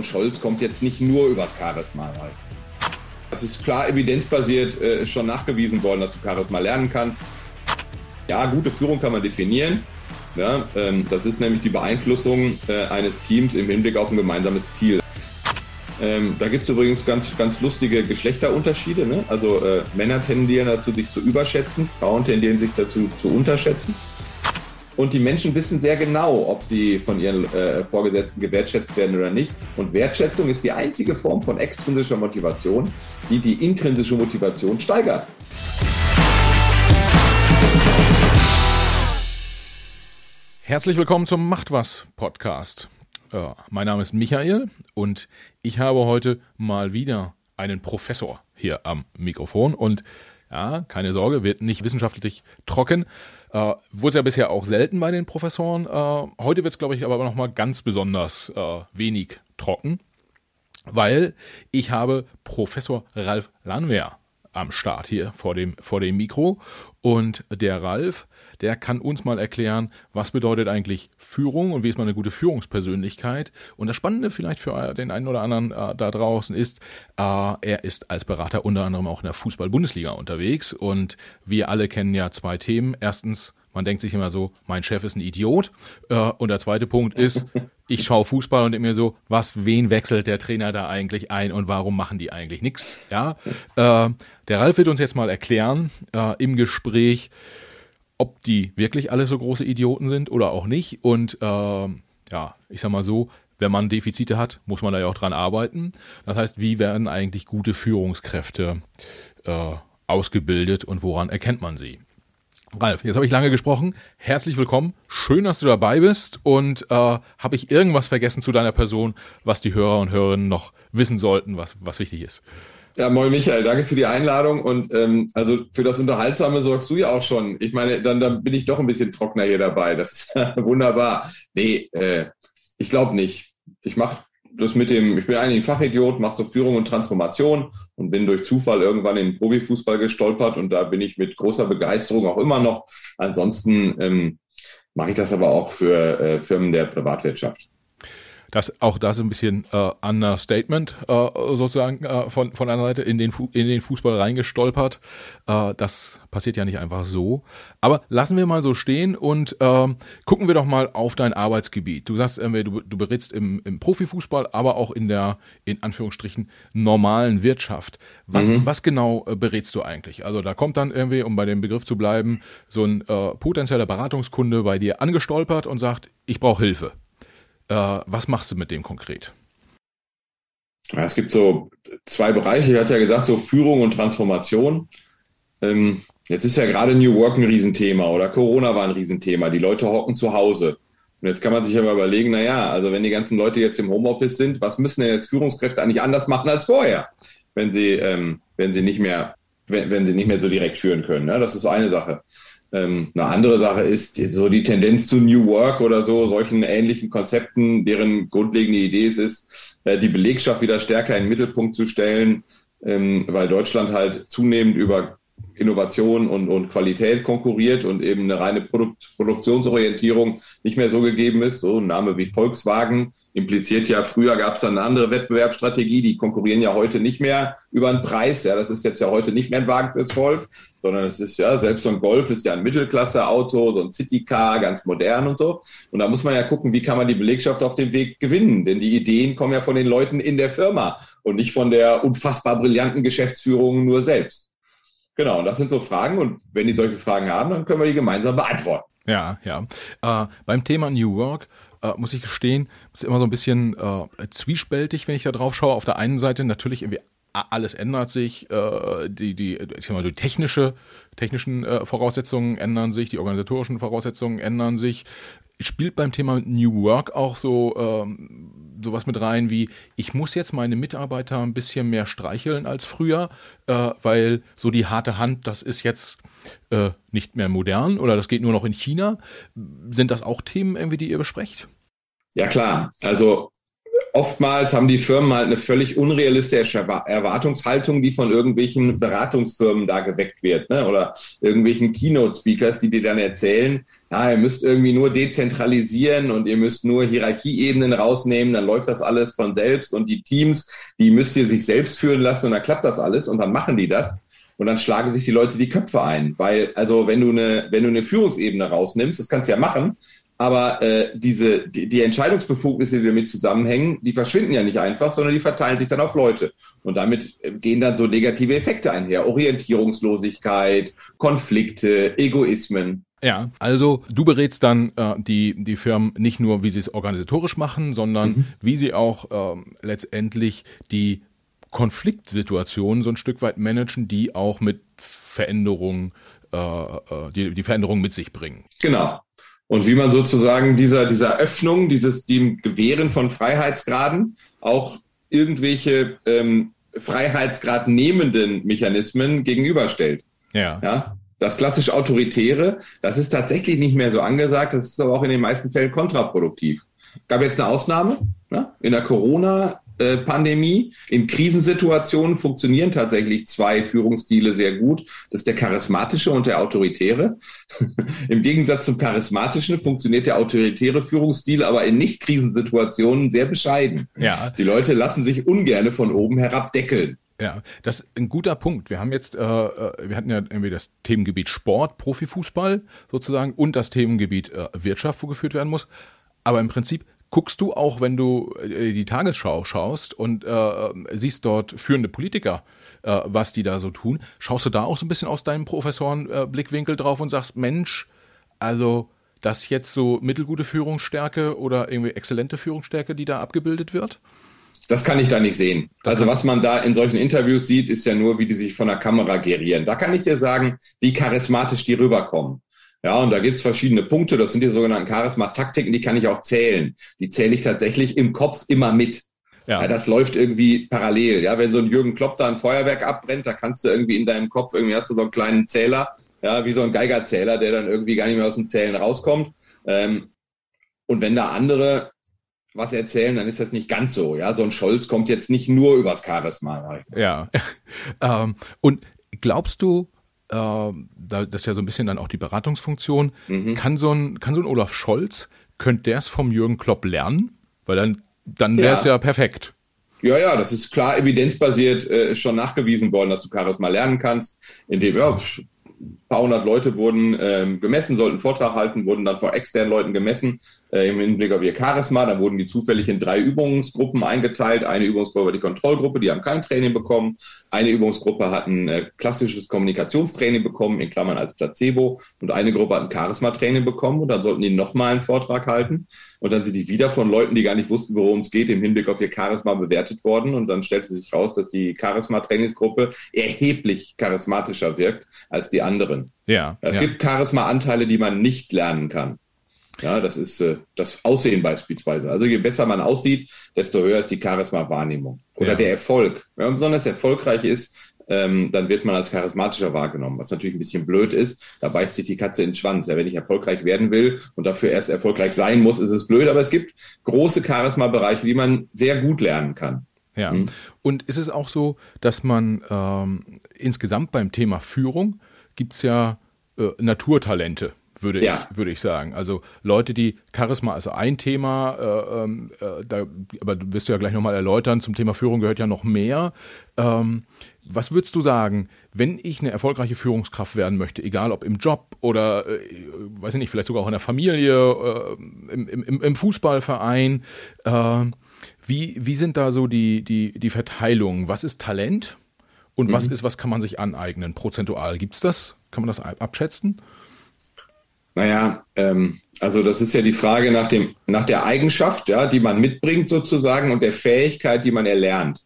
und Scholz kommt jetzt nicht nur übers Charisma rein. Es ist klar evidenzbasiert äh, schon nachgewiesen worden, dass du Charisma lernen kannst. Ja, gute Führung kann man definieren. Ja, ähm, das ist nämlich die Beeinflussung äh, eines Teams im Hinblick auf ein gemeinsames Ziel. Ähm, da gibt es übrigens ganz, ganz lustige Geschlechterunterschiede. Ne? Also äh, Männer tendieren dazu, sich zu überschätzen, Frauen tendieren sich dazu zu unterschätzen. Und die Menschen wissen sehr genau, ob sie von ihren äh, Vorgesetzten gewertschätzt werden oder nicht. Und Wertschätzung ist die einzige Form von extrinsischer Motivation, die die intrinsische Motivation steigert. Herzlich willkommen zum Macht was Podcast. Äh, mein Name ist Michael und ich habe heute mal wieder einen Professor hier am Mikrofon und ja, keine Sorge, wird nicht wissenschaftlich trocken. Äh, Wurde es ja bisher auch selten bei den Professoren. Äh, heute wird es, glaube ich, aber noch mal ganz besonders äh, wenig trocken, weil ich habe Professor Ralf Landwehr am Start hier vor dem, vor dem Mikro. Und der Ralf, der kann uns mal erklären, was bedeutet eigentlich Führung und wie ist man eine gute Führungspersönlichkeit. Und das Spannende vielleicht für den einen oder anderen äh, da draußen ist, äh, er ist als Berater unter anderem auch in der Fußball-Bundesliga unterwegs. Und wir alle kennen ja zwei Themen. Erstens, man denkt sich immer so, mein Chef ist ein Idiot. Äh, und der zweite Punkt ist, ich schaue Fußball und denke mir so, was, wen wechselt der Trainer da eigentlich ein und warum machen die eigentlich nichts? Ja, äh, der Ralf wird uns jetzt mal erklären äh, im Gespräch, ob die wirklich alle so große Idioten sind oder auch nicht. Und äh, ja, ich sag mal so, wenn man Defizite hat, muss man da ja auch dran arbeiten. Das heißt, wie werden eigentlich gute Führungskräfte äh, ausgebildet und woran erkennt man sie? Ralf, jetzt habe ich lange gesprochen. Herzlich willkommen. Schön, dass du dabei bist. Und äh, habe ich irgendwas vergessen zu deiner Person, was die Hörer und Hörerinnen noch wissen sollten, was, was wichtig ist? Ja, moin Michael, danke für die Einladung. Und ähm, also für das Unterhaltsame sorgst du ja auch schon. Ich meine, dann, dann bin ich doch ein bisschen trockener hier dabei. Das ist wunderbar. Nee, äh, ich glaube nicht. Ich mache das mit dem, ich bin eigentlich ein Fachidiot, mache so Führung und Transformation und bin durch Zufall irgendwann in den Profifußball gestolpert und da bin ich mit großer Begeisterung auch immer noch. Ansonsten ähm, mache ich das aber auch für äh, Firmen der Privatwirtschaft. Das, auch das ein bisschen äh, Understatement äh, sozusagen äh, von, von einer Seite in den, Fu in den Fußball reingestolpert. Äh, das passiert ja nicht einfach so. Aber lassen wir mal so stehen und äh, gucken wir doch mal auf dein Arbeitsgebiet. Du sagst, äh, du, du berätst im, im Profifußball, aber auch in der, in Anführungsstrichen, normalen Wirtschaft. Was, mhm. was genau äh, berätst du eigentlich? Also da kommt dann irgendwie, um bei dem Begriff zu bleiben, so ein äh, potenzieller Beratungskunde bei dir angestolpert und sagt, ich brauche Hilfe. Äh, was machst du mit dem konkret? Ja, es gibt so zwei Bereiche. Ich hatte ja gesagt, so Führung und Transformation. Ähm, jetzt ist ja gerade New Work ein Riesenthema oder Corona war ein Riesenthema. Die Leute hocken zu Hause. Und jetzt kann man sich aber überlegen, na ja, also wenn die ganzen Leute jetzt im Homeoffice sind, was müssen denn jetzt Führungskräfte eigentlich anders machen als vorher, wenn sie, ähm, wenn sie nicht mehr, wenn, wenn sie nicht mehr so direkt führen können. Ne? Das ist so eine Sache. Ähm, eine andere Sache ist so die Tendenz zu New Work oder so, solchen ähnlichen Konzepten, deren grundlegende Idee es ist, äh, die Belegschaft wieder stärker in den Mittelpunkt zu stellen, ähm, weil Deutschland halt zunehmend über Innovation und, und Qualität konkurriert und eben eine reine Produkt, Produktionsorientierung nicht mehr so gegeben ist. So ein Name wie Volkswagen impliziert ja, früher gab es eine andere Wettbewerbsstrategie, die konkurrieren ja heute nicht mehr über den Preis. Ja, das ist jetzt ja heute nicht mehr ein Wagen fürs Volk, sondern es ist ja, selbst so ein Golf ist ja ein Mittelklasse-Auto, so ein Citycar, ganz modern und so. Und da muss man ja gucken, wie kann man die Belegschaft auf dem Weg gewinnen? Denn die Ideen kommen ja von den Leuten in der Firma und nicht von der unfassbar brillanten Geschäftsführung nur selbst. Genau, und das sind so Fragen und wenn die solche Fragen haben, dann können wir die gemeinsam beantworten. Ja, ja. Äh, beim Thema New Work äh, muss ich gestehen, ist immer so ein bisschen äh, zwiespältig, wenn ich da drauf schaue. Auf der einen Seite natürlich irgendwie alles ändert sich, äh, die, die, ich sag mal, die technische, technischen äh, Voraussetzungen ändern sich, die organisatorischen Voraussetzungen ändern sich. Spielt beim Thema New Work auch so ähm, sowas mit rein wie, ich muss jetzt meine Mitarbeiter ein bisschen mehr streicheln als früher, äh, weil so die harte Hand, das ist jetzt äh, nicht mehr modern oder das geht nur noch in China. Sind das auch Themen irgendwie, die ihr besprecht? Ja klar, also oftmals haben die Firmen halt eine völlig unrealistische Erwartungshaltung, die von irgendwelchen Beratungsfirmen da geweckt wird, ne? oder irgendwelchen Keynote-Speakers, die dir dann erzählen, ja, ihr müsst irgendwie nur dezentralisieren und ihr müsst nur Hierarchieebenen rausnehmen, dann läuft das alles von selbst und die Teams, die müsst ihr sich selbst führen lassen und dann klappt das alles und dann machen die das. Und dann schlagen sich die Leute die Köpfe ein. Weil, also wenn du eine, wenn du eine Führungsebene rausnimmst, das kannst du ja machen, aber äh, diese, die, die Entscheidungsbefugnisse, die damit zusammenhängen, die verschwinden ja nicht einfach, sondern die verteilen sich dann auf Leute. Und damit äh, gehen dann so negative Effekte einher. Orientierungslosigkeit, Konflikte, Egoismen. Ja, also du berätst dann äh, die, die Firmen nicht nur, wie sie es organisatorisch machen, sondern mhm. wie sie auch ähm, letztendlich die Konfliktsituationen so ein Stück weit managen, die auch mit Veränderungen, äh, äh, die, die Veränderungen mit sich bringen. Genau. Und wie man sozusagen dieser, dieser Öffnung, dieses dem Gewähren von Freiheitsgraden auch irgendwelche ähm, Freiheitsgrad nehmenden Mechanismen gegenüberstellt. Ja. ja. Das klassisch Autoritäre, das ist tatsächlich nicht mehr so angesagt, das ist aber auch in den meisten Fällen kontraproduktiv. Gab jetzt eine Ausnahme. Ne? In der Corona Pandemie. In Krisensituationen funktionieren tatsächlich zwei Führungsstile sehr gut. Das ist der charismatische und der autoritäre. Im Gegensatz zum charismatischen funktioniert der autoritäre Führungsstil aber in Nicht-Krisensituationen sehr bescheiden. Ja. Die Leute lassen sich ungerne von oben herab deckeln. Ja, das ist ein guter Punkt. Wir haben jetzt, äh, äh wir hatten ja irgendwie das Themengebiet Sport, Profifußball sozusagen und das Themengebiet äh, Wirtschaft, wo geführt werden muss. Aber im Prinzip Guckst du auch, wenn du äh, die Tagesschau schaust und äh, siehst dort führende Politiker, äh, was die da so tun, schaust du da auch so ein bisschen aus deinem Professorenblickwinkel äh, drauf und sagst, Mensch, also das jetzt so mittelgute Führungsstärke oder irgendwie exzellente Führungsstärke, die da abgebildet wird? Das kann ich da nicht sehen. Das also was man da in solchen Interviews sieht, ist ja nur, wie die sich von der Kamera gerieren. Da kann ich dir sagen, wie charismatisch die rüberkommen. Ja, und da gibt's verschiedene Punkte. Das sind die sogenannten Charisma-Taktiken, die kann ich auch zählen. Die zähle ich tatsächlich im Kopf immer mit. Ja. ja. das läuft irgendwie parallel. Ja, wenn so ein Jürgen Klopp da ein Feuerwerk abbrennt, da kannst du irgendwie in deinem Kopf, irgendwie hast du so einen kleinen Zähler, ja, wie so ein Geigerzähler, der dann irgendwie gar nicht mehr aus dem Zählen rauskommt. Ähm, und wenn da andere was erzählen, dann ist das nicht ganz so. Ja, so ein Scholz kommt jetzt nicht nur übers Charisma. Ja. ähm, und glaubst du, äh, das ist ja so ein bisschen dann auch die Beratungsfunktion. Mhm. Kann, so ein, kann so ein Olaf Scholz, könnte der es vom Jürgen Klopp lernen? Weil dann, dann wäre es ja. ja. perfekt. Ja, ja, das ist klar evidenzbasiert äh, schon nachgewiesen worden, dass du Charisma lernen kannst, indem, ja, ein paar hundert Leute wurden ähm, gemessen, sollten Vortrag halten, wurden dann vor externen Leuten gemessen im Hinblick auf ihr Charisma. Dann wurden die zufällig in drei Übungsgruppen eingeteilt. Eine Übungsgruppe war die Kontrollgruppe, die haben kein Training bekommen. Eine Übungsgruppe hat ein äh, klassisches Kommunikationstraining bekommen, in Klammern als Placebo. Und eine Gruppe hat ein Charisma-Training bekommen. Und dann sollten die nochmal einen Vortrag halten. Und dann sind die wieder von Leuten, die gar nicht wussten, worum es geht, im Hinblick auf ihr Charisma bewertet worden. Und dann stellte sich raus, dass die Charisma-Trainingsgruppe erheblich charismatischer wirkt als die anderen. Ja. Es ja. gibt Charisma-Anteile, die man nicht lernen kann. Ja, das ist äh, das Aussehen beispielsweise. Also je besser man aussieht, desto höher ist die Charisma-Wahrnehmung. Oder ja. der Erfolg. Wenn man besonders erfolgreich ist, ähm, dann wird man als charismatischer wahrgenommen, was natürlich ein bisschen blöd ist. Da beißt sich die Katze in den Schwanz. Ja, wenn ich erfolgreich werden will und dafür erst erfolgreich sein muss, ist es blöd. Aber es gibt große Charisma-Bereiche, die man sehr gut lernen kann. Ja. Hm? Und ist es auch so, dass man ähm, insgesamt beim Thema Führung gibt es ja äh, Naturtalente würde ja. ich, würde ich sagen. Also Leute, die Charisma ist ein Thema, äh, ähm, äh, da, aber du wirst ja gleich nochmal erläutern, zum Thema Führung gehört ja noch mehr. Ähm, was würdest du sagen, wenn ich eine erfolgreiche Führungskraft werden möchte, egal ob im Job oder, äh, weiß ich nicht, vielleicht sogar auch in der Familie, äh, im, im, im, Fußballverein, äh, wie, wie sind da so die, die, die Verteilungen? Was ist Talent und mhm. was ist, was kann man sich aneignen? Prozentual gibt es das? Kann man das abschätzen? Naja, ähm, also das ist ja die Frage nach, dem, nach der Eigenschaft, ja, die man mitbringt sozusagen und der Fähigkeit, die man erlernt.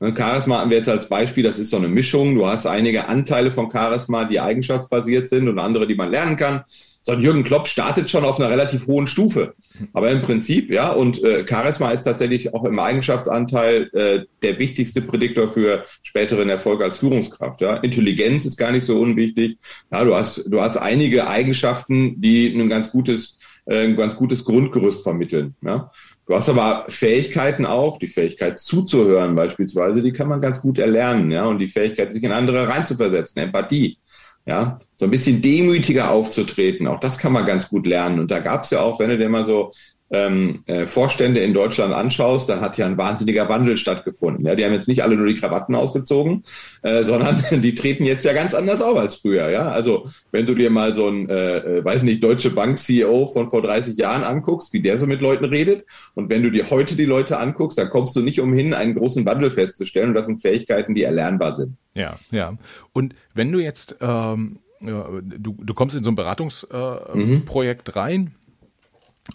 Ne, Charisma hatten wir jetzt als Beispiel, das ist so eine Mischung. Du hast einige Anteile von Charisma, die eigenschaftsbasiert sind und andere, die man lernen kann so Jürgen Klopp startet schon auf einer relativ hohen Stufe. Aber im Prinzip, ja, und äh, Charisma ist tatsächlich auch im Eigenschaftsanteil äh, der wichtigste Prädiktor für späteren Erfolg als Führungskraft. Ja. Intelligenz ist gar nicht so unwichtig. Ja, du hast, du hast einige Eigenschaften, die ein ganz gutes, äh, ein ganz gutes Grundgerüst vermitteln. Ja. Du hast aber Fähigkeiten auch, die Fähigkeit zuzuhören beispielsweise, die kann man ganz gut erlernen, ja, und die Fähigkeit, sich in andere reinzuversetzen, Empathie. Ja, so ein bisschen demütiger aufzutreten, auch das kann man ganz gut lernen. Und da gab es ja auch, wenn du dir mal so ähm, äh, Vorstände in Deutschland anschaust, da hat ja ein wahnsinniger Wandel stattgefunden. Ja, die haben jetzt nicht alle nur die Krawatten ausgezogen, äh, sondern die treten jetzt ja ganz anders auf als früher. Ja, also wenn du dir mal so ein, äh, äh weiß nicht, Deutsche Bank CEO von vor 30 Jahren anguckst, wie der so mit Leuten redet, und wenn du dir heute die Leute anguckst, dann kommst du nicht umhin, einen großen Wandel festzustellen. Und das sind Fähigkeiten, die erlernbar sind. Ja, ja. Und wenn du jetzt ähm, ja, du, du kommst in so ein Beratungsprojekt äh, mhm. rein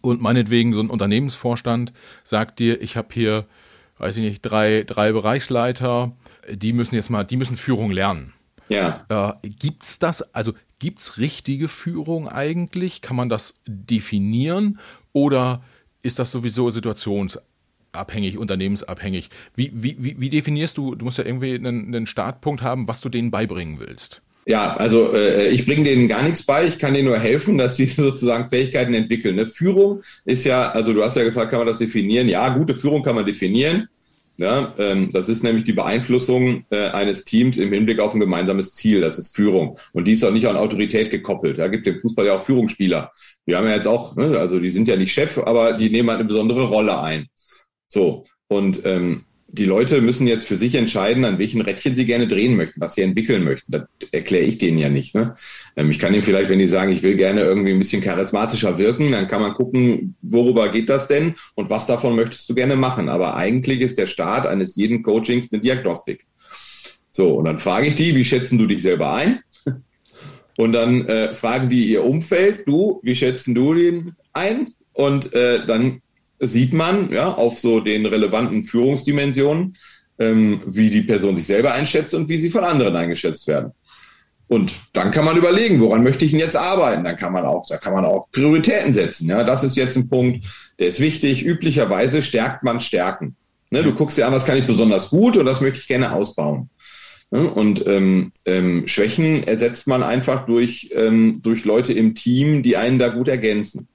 und meinetwegen so ein Unternehmensvorstand sagt dir, ich habe hier, weiß ich nicht, drei, drei Bereichsleiter, die müssen jetzt mal, die müssen Führung lernen. Ja. Äh, gibt's das, also gibt's richtige Führung eigentlich? Kann man das definieren? Oder ist das sowieso situationsabhängig, unternehmensabhängig? Wie, wie, wie, definierst du, du musst ja irgendwie einen, einen Startpunkt haben, was du denen beibringen willst? Ja, also äh, ich bringe denen gar nichts bei, ich kann denen nur helfen, dass die sozusagen Fähigkeiten entwickeln. Ne? Führung ist ja, also du hast ja gefragt, kann man das definieren? Ja, gute Führung kann man definieren. Ja, ähm, das ist nämlich die Beeinflussung äh, eines Teams im Hinblick auf ein gemeinsames Ziel. Das ist Führung. Und die ist auch nicht an Autorität gekoppelt. Da ja, gibt im Fußball ja auch Führungsspieler. Die haben ja jetzt auch, ne, also die sind ja nicht Chef, aber die nehmen halt eine besondere Rolle ein. So. Und ähm, die Leute müssen jetzt für sich entscheiden, an welchen Rädchen sie gerne drehen möchten, was sie entwickeln möchten. Das erkläre ich denen ja nicht. Ne? Ähm, ich kann ihnen vielleicht, wenn die sagen, ich will gerne irgendwie ein bisschen charismatischer wirken, dann kann man gucken, worüber geht das denn und was davon möchtest du gerne machen. Aber eigentlich ist der Start eines jeden Coachings eine Diagnostik. So, und dann frage ich die, wie schätzen du dich selber ein? Und dann äh, fragen die ihr Umfeld, du, wie schätzen du den ein? Und äh, dann sieht man ja auf so den relevanten Führungsdimensionen, ähm, wie die Person sich selber einschätzt und wie sie von anderen eingeschätzt werden. Und dann kann man überlegen, woran möchte ich denn jetzt arbeiten? Dann kann man auch, da kann man auch Prioritäten setzen. Ja, das ist jetzt ein Punkt, der ist wichtig. Üblicherweise stärkt man Stärken. Ne, du guckst dir an, was kann ich besonders gut und das möchte ich gerne ausbauen. Ne, und ähm, ähm, Schwächen ersetzt man einfach durch, ähm, durch Leute im Team, die einen da gut ergänzen.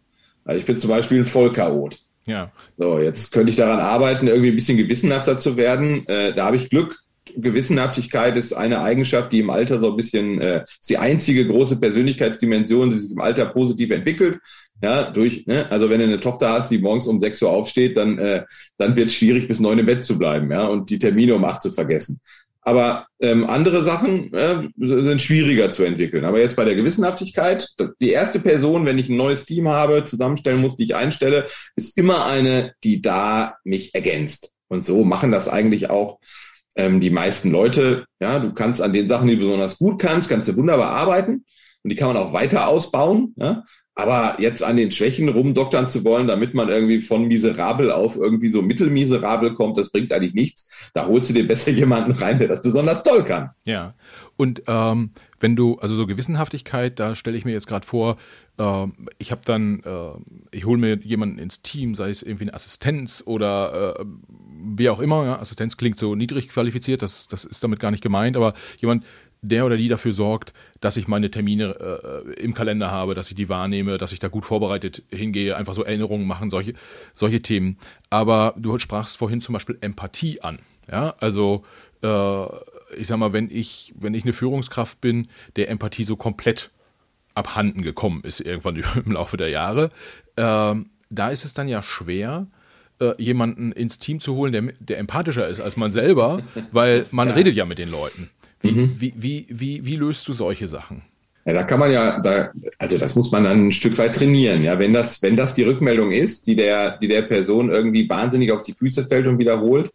Also ich bin zum Beispiel ein Vollchaot. Ja. So, jetzt könnte ich daran arbeiten, irgendwie ein bisschen gewissenhafter zu werden. Äh, da habe ich Glück. Gewissenhaftigkeit ist eine Eigenschaft, die im Alter so ein bisschen, äh, ist die einzige große Persönlichkeitsdimension, die sich im Alter positiv entwickelt. Ja, durch, ne? also wenn du eine Tochter hast, die morgens um 6 Uhr aufsteht, dann, äh, dann wird es schwierig, bis neun im Bett zu bleiben, ja, und die Termine um acht zu vergessen. Aber ähm, andere Sachen äh, sind schwieriger zu entwickeln. Aber jetzt bei der Gewissenhaftigkeit, die erste Person, wenn ich ein neues Team habe, zusammenstellen muss, die ich einstelle, ist immer eine, die da mich ergänzt. Und so machen das eigentlich auch ähm, die meisten Leute. Ja, du kannst an den Sachen, die du besonders gut kannst, kannst du wunderbar arbeiten. Und die kann man auch weiter ausbauen. Ja? Aber jetzt an den Schwächen rumdoktern zu wollen, damit man irgendwie von miserabel auf irgendwie so mittelmiserabel kommt, das bringt eigentlich nichts. Da holst du dir besser jemanden rein, der das besonders toll kann. Ja. Und ähm, wenn du, also so Gewissenhaftigkeit, da stelle ich mir jetzt gerade vor, äh, ich habe dann, äh, ich hole mir jemanden ins Team, sei es irgendwie eine Assistenz oder äh, wie auch immer. Ja? Assistenz klingt so niedrig qualifiziert, das, das ist damit gar nicht gemeint, aber jemand, der oder die dafür sorgt, dass ich meine Termine äh, im Kalender habe, dass ich die wahrnehme, dass ich da gut vorbereitet hingehe, einfach so Erinnerungen machen, solche, solche Themen. Aber du sprachst vorhin zum Beispiel Empathie an. Ja, also äh, ich sag mal, wenn ich, wenn ich eine Führungskraft bin, der Empathie so komplett abhanden gekommen ist, irgendwann im Laufe der Jahre, äh, da ist es dann ja schwer, äh, jemanden ins Team zu holen, der, der empathischer ist als man selber, weil man ja. redet ja mit den Leuten. Wie, mhm. wie, wie, wie, wie löst du solche Sachen? Ja, da kann man ja, da, also das muss man dann ein Stück weit trainieren. Ja, wenn das, wenn das die Rückmeldung ist, die der, die der Person irgendwie wahnsinnig auf die Füße fällt und wiederholt,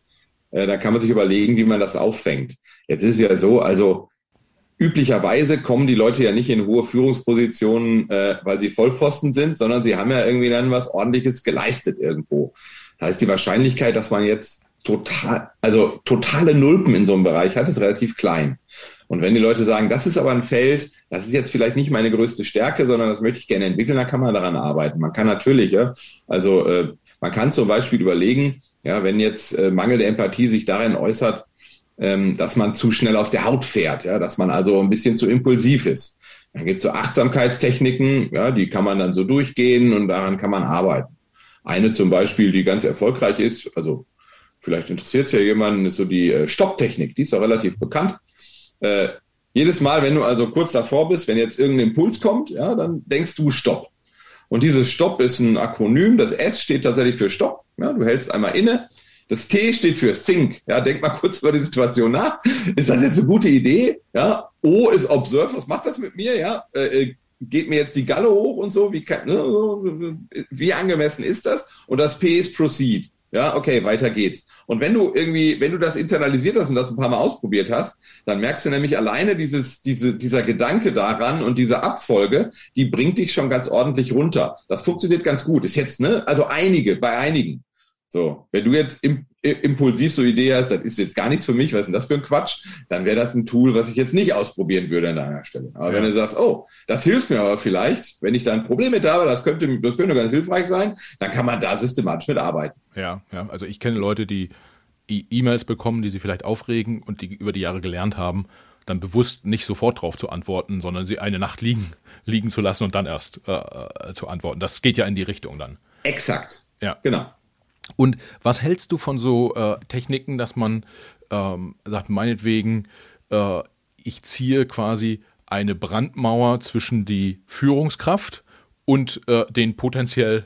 äh, dann kann man sich überlegen, wie man das auffängt. Jetzt ist es ja so, also üblicherweise kommen die Leute ja nicht in hohe Führungspositionen, äh, weil sie Vollpfosten sind, sondern sie haben ja irgendwie dann was Ordentliches geleistet irgendwo. Das heißt, die Wahrscheinlichkeit, dass man jetzt total, also totale Nulpen in so einem Bereich hat, ist relativ klein. Und wenn die Leute sagen, das ist aber ein Feld, das ist jetzt vielleicht nicht meine größte Stärke, sondern das möchte ich gerne entwickeln, dann kann man daran arbeiten. Man kann natürlich, ja, also äh, man kann zum Beispiel überlegen, ja, wenn jetzt äh, mangelnde Empathie sich darin äußert, ähm, dass man zu schnell aus der Haut fährt, ja, dass man also ein bisschen zu impulsiv ist. Dann gibt es so Achtsamkeitstechniken, ja, die kann man dann so durchgehen und daran kann man arbeiten. Eine zum Beispiel, die ganz erfolgreich ist, also vielleicht interessiert es ja jemanden, ist so die äh, Stopptechnik, die ist ja relativ bekannt. Äh, jedes Mal, wenn du also kurz davor bist, wenn jetzt irgendein Impuls kommt, ja, dann denkst du Stopp. Und dieses Stopp ist ein Akronym. Das S steht tatsächlich für Stopp. Ja, du hältst einmal inne. Das T steht für Think. Ja, denk mal kurz über die Situation nach. Ist das jetzt eine gute Idee? Ja. O ist Observe. Was macht das mit mir? Ja. Äh, äh geht mir jetzt die Galle hoch und so? Wie, kann, ne, wie angemessen ist das? Und das P ist Proceed. Ja, okay, weiter geht's. Und wenn du irgendwie, wenn du das internalisiert hast und das ein paar Mal ausprobiert hast, dann merkst du nämlich alleine dieses, diese, dieser Gedanke daran und diese Abfolge, die bringt dich schon ganz ordentlich runter. Das funktioniert ganz gut. Ist jetzt, ne, also einige, bei einigen. So, wenn du jetzt im, impulsiv so Idee hast, das ist jetzt gar nichts für mich, was ist denn das für ein Quatsch, dann wäre das ein Tool, was ich jetzt nicht ausprobieren würde an deiner Stelle. Aber ja. wenn du sagst, oh, das hilft mir aber vielleicht, wenn ich da ein Problem mit habe, das könnte, das könnte ganz hilfreich sein, dann kann man da systematisch mit arbeiten. Ja, ja, also ich kenne Leute, die E-Mails bekommen, die sie vielleicht aufregen und die über die Jahre gelernt haben, dann bewusst nicht sofort drauf zu antworten, sondern sie eine Nacht liegen, liegen zu lassen und dann erst äh, äh zu antworten. Das geht ja in die Richtung dann. Exakt. Ja. Genau. Und was hältst du von so äh, Techniken, dass man ähm, sagt, meinetwegen, äh, ich ziehe quasi eine Brandmauer zwischen die Führungskraft und äh, den potenziell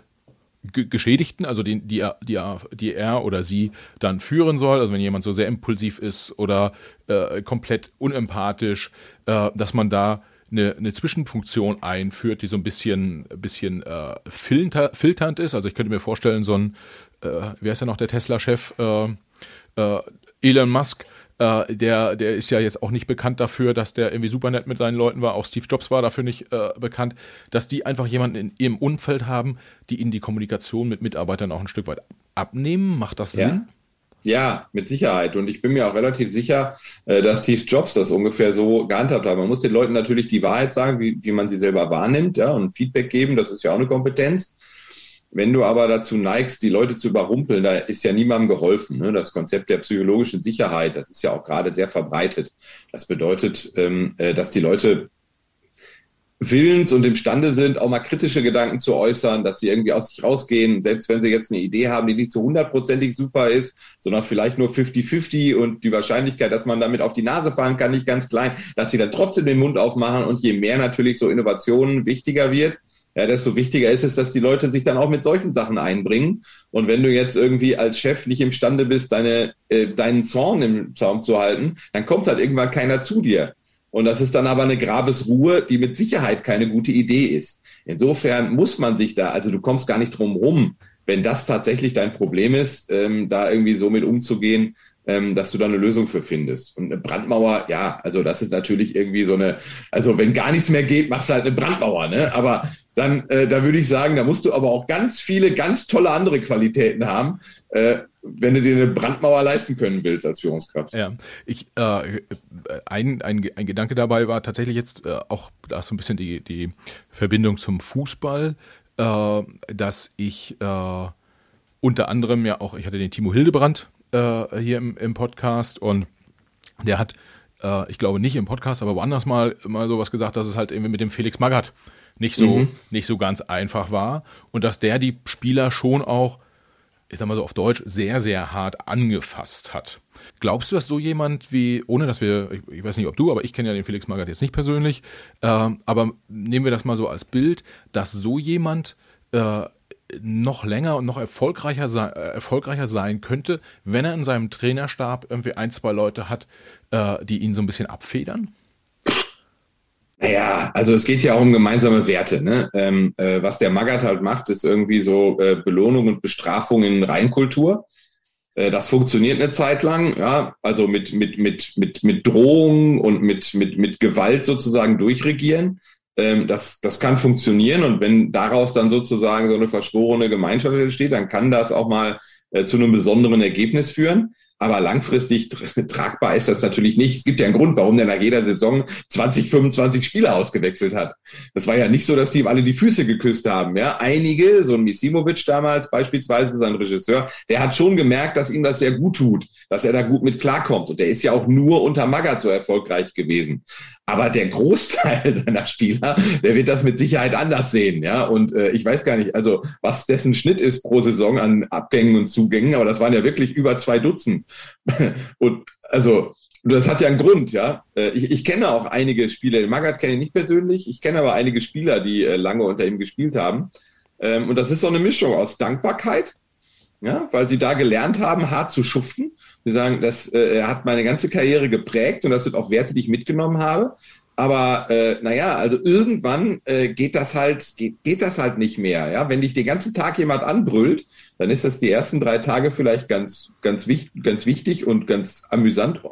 Geschädigten, also den, die, er, die, die er oder sie dann führen soll, also wenn jemand so sehr impulsiv ist oder äh, komplett unempathisch, äh, dass man da eine, eine Zwischenfunktion einführt, die so ein bisschen, bisschen äh, filter, filternd ist. Also ich könnte mir vorstellen, so ein, äh, wer ist ja noch der Tesla-Chef, äh, äh, Elon Musk, äh, der, der ist ja jetzt auch nicht bekannt dafür, dass der irgendwie super nett mit seinen Leuten war. Auch Steve Jobs war dafür nicht äh, bekannt, dass die einfach jemanden in ihrem Umfeld haben, die ihnen die Kommunikation mit Mitarbeitern auch ein Stück weit abnehmen. Macht das ja. Sinn? Ja, mit Sicherheit. Und ich bin mir auch relativ sicher, äh, dass Steve Jobs das ungefähr so gehandhabt hat. Man muss den Leuten natürlich die Wahrheit sagen, wie, wie man sie selber wahrnimmt, ja, und Feedback geben. Das ist ja auch eine Kompetenz. Wenn du aber dazu neigst, die Leute zu überrumpeln, da ist ja niemandem geholfen. Ne? Das Konzept der psychologischen Sicherheit, das ist ja auch gerade sehr verbreitet. Das bedeutet, ähm, äh, dass die Leute willens und imstande sind, auch mal kritische Gedanken zu äußern, dass sie irgendwie aus sich rausgehen, selbst wenn sie jetzt eine Idee haben, die nicht so hundertprozentig super ist, sondern vielleicht nur 50-50 und die Wahrscheinlichkeit, dass man damit auf die Nase fallen kann, nicht ganz klein, dass sie dann trotzdem den Mund aufmachen und je mehr natürlich so Innovationen wichtiger wird, ja, desto wichtiger ist es, dass die Leute sich dann auch mit solchen Sachen einbringen. Und wenn du jetzt irgendwie als Chef nicht imstande bist, deine, äh, deinen Zorn im Zaum zu halten, dann kommt halt irgendwann keiner zu dir. Und das ist dann aber eine Grabesruhe, die mit Sicherheit keine gute Idee ist. Insofern muss man sich da, also du kommst gar nicht drum rum, wenn das tatsächlich dein Problem ist, ähm, da irgendwie so mit umzugehen, ähm, dass du da eine Lösung für findest. Und eine Brandmauer, ja, also das ist natürlich irgendwie so eine, also wenn gar nichts mehr geht, machst du halt eine Brandmauer, ne? Aber dann, äh, da würde ich sagen, da musst du aber auch ganz viele, ganz tolle andere Qualitäten haben, äh, wenn du dir eine Brandmauer leisten können willst als Führungskraft. Ja, ich, äh, ein, ein, ein Gedanke dabei war tatsächlich jetzt äh, auch, da ist so ein bisschen die, die Verbindung zum Fußball, äh, dass ich äh, unter anderem ja auch, ich hatte den Timo Hildebrand äh, hier im, im Podcast und der hat, äh, ich glaube nicht im Podcast, aber woanders mal, mal sowas gesagt, dass es halt irgendwie mit dem Felix Magath nicht so, mhm. nicht so ganz einfach war und dass der die Spieler schon auch, ich sag mal so auf Deutsch, sehr, sehr hart angefasst hat. Glaubst du, dass so jemand wie, ohne dass wir, ich, ich weiß nicht, ob du, aber ich kenne ja den Felix Magath jetzt nicht persönlich, äh, aber nehmen wir das mal so als Bild, dass so jemand äh, noch länger und noch erfolgreicher, sei, äh, erfolgreicher sein könnte, wenn er in seinem Trainerstab irgendwie ein, zwei Leute hat, äh, die ihn so ein bisschen abfedern? Naja, also es geht ja auch um gemeinsame Werte. Ne? Ähm, äh, was der Magath halt macht, ist irgendwie so äh, Belohnung und Bestrafung in Reinkultur. Äh, das funktioniert eine Zeit lang, ja, also mit, mit, mit, mit, mit Drohung und mit, mit, mit Gewalt sozusagen durchregieren. Ähm, das, das kann funktionieren und wenn daraus dann sozusagen so eine verschworene Gemeinschaft entsteht, dann kann das auch mal äh, zu einem besonderen Ergebnis führen. Aber langfristig tragbar ist das natürlich nicht. Es gibt ja einen Grund, warum der nach jeder Saison 20, 25 Spieler ausgewechselt hat. Das war ja nicht so, dass die ihm alle die Füße geküsst haben. Ja, einige, so ein Misimovic damals beispielsweise, sein Regisseur, der hat schon gemerkt, dass ihm das sehr gut tut, dass er da gut mit klarkommt. Und der ist ja auch nur unter Magath so erfolgreich gewesen. Aber der Großteil seiner Spieler, der wird das mit Sicherheit anders sehen, ja. Und äh, ich weiß gar nicht, also was dessen Schnitt ist pro Saison an Abgängen und Zugängen, aber das waren ja wirklich über zwei Dutzend. und also das hat ja einen Grund, ja. Äh, ich, ich kenne auch einige Spieler, Magath kenne ich nicht persönlich, ich kenne aber einige Spieler, die äh, lange unter ihm gespielt haben. Ähm, und das ist so eine Mischung aus Dankbarkeit, ja, weil sie da gelernt haben, hart zu schuften wir sagen, das äh, hat meine ganze Karriere geprägt und das sind auch Werte, die ich mitgenommen habe. Aber äh, naja, also irgendwann äh, geht das halt, geht, geht das halt nicht mehr. Ja, wenn dich den ganzen Tag jemand anbrüllt, dann ist das die ersten drei Tage vielleicht ganz, ganz wichtig, ganz wichtig und ganz amüsant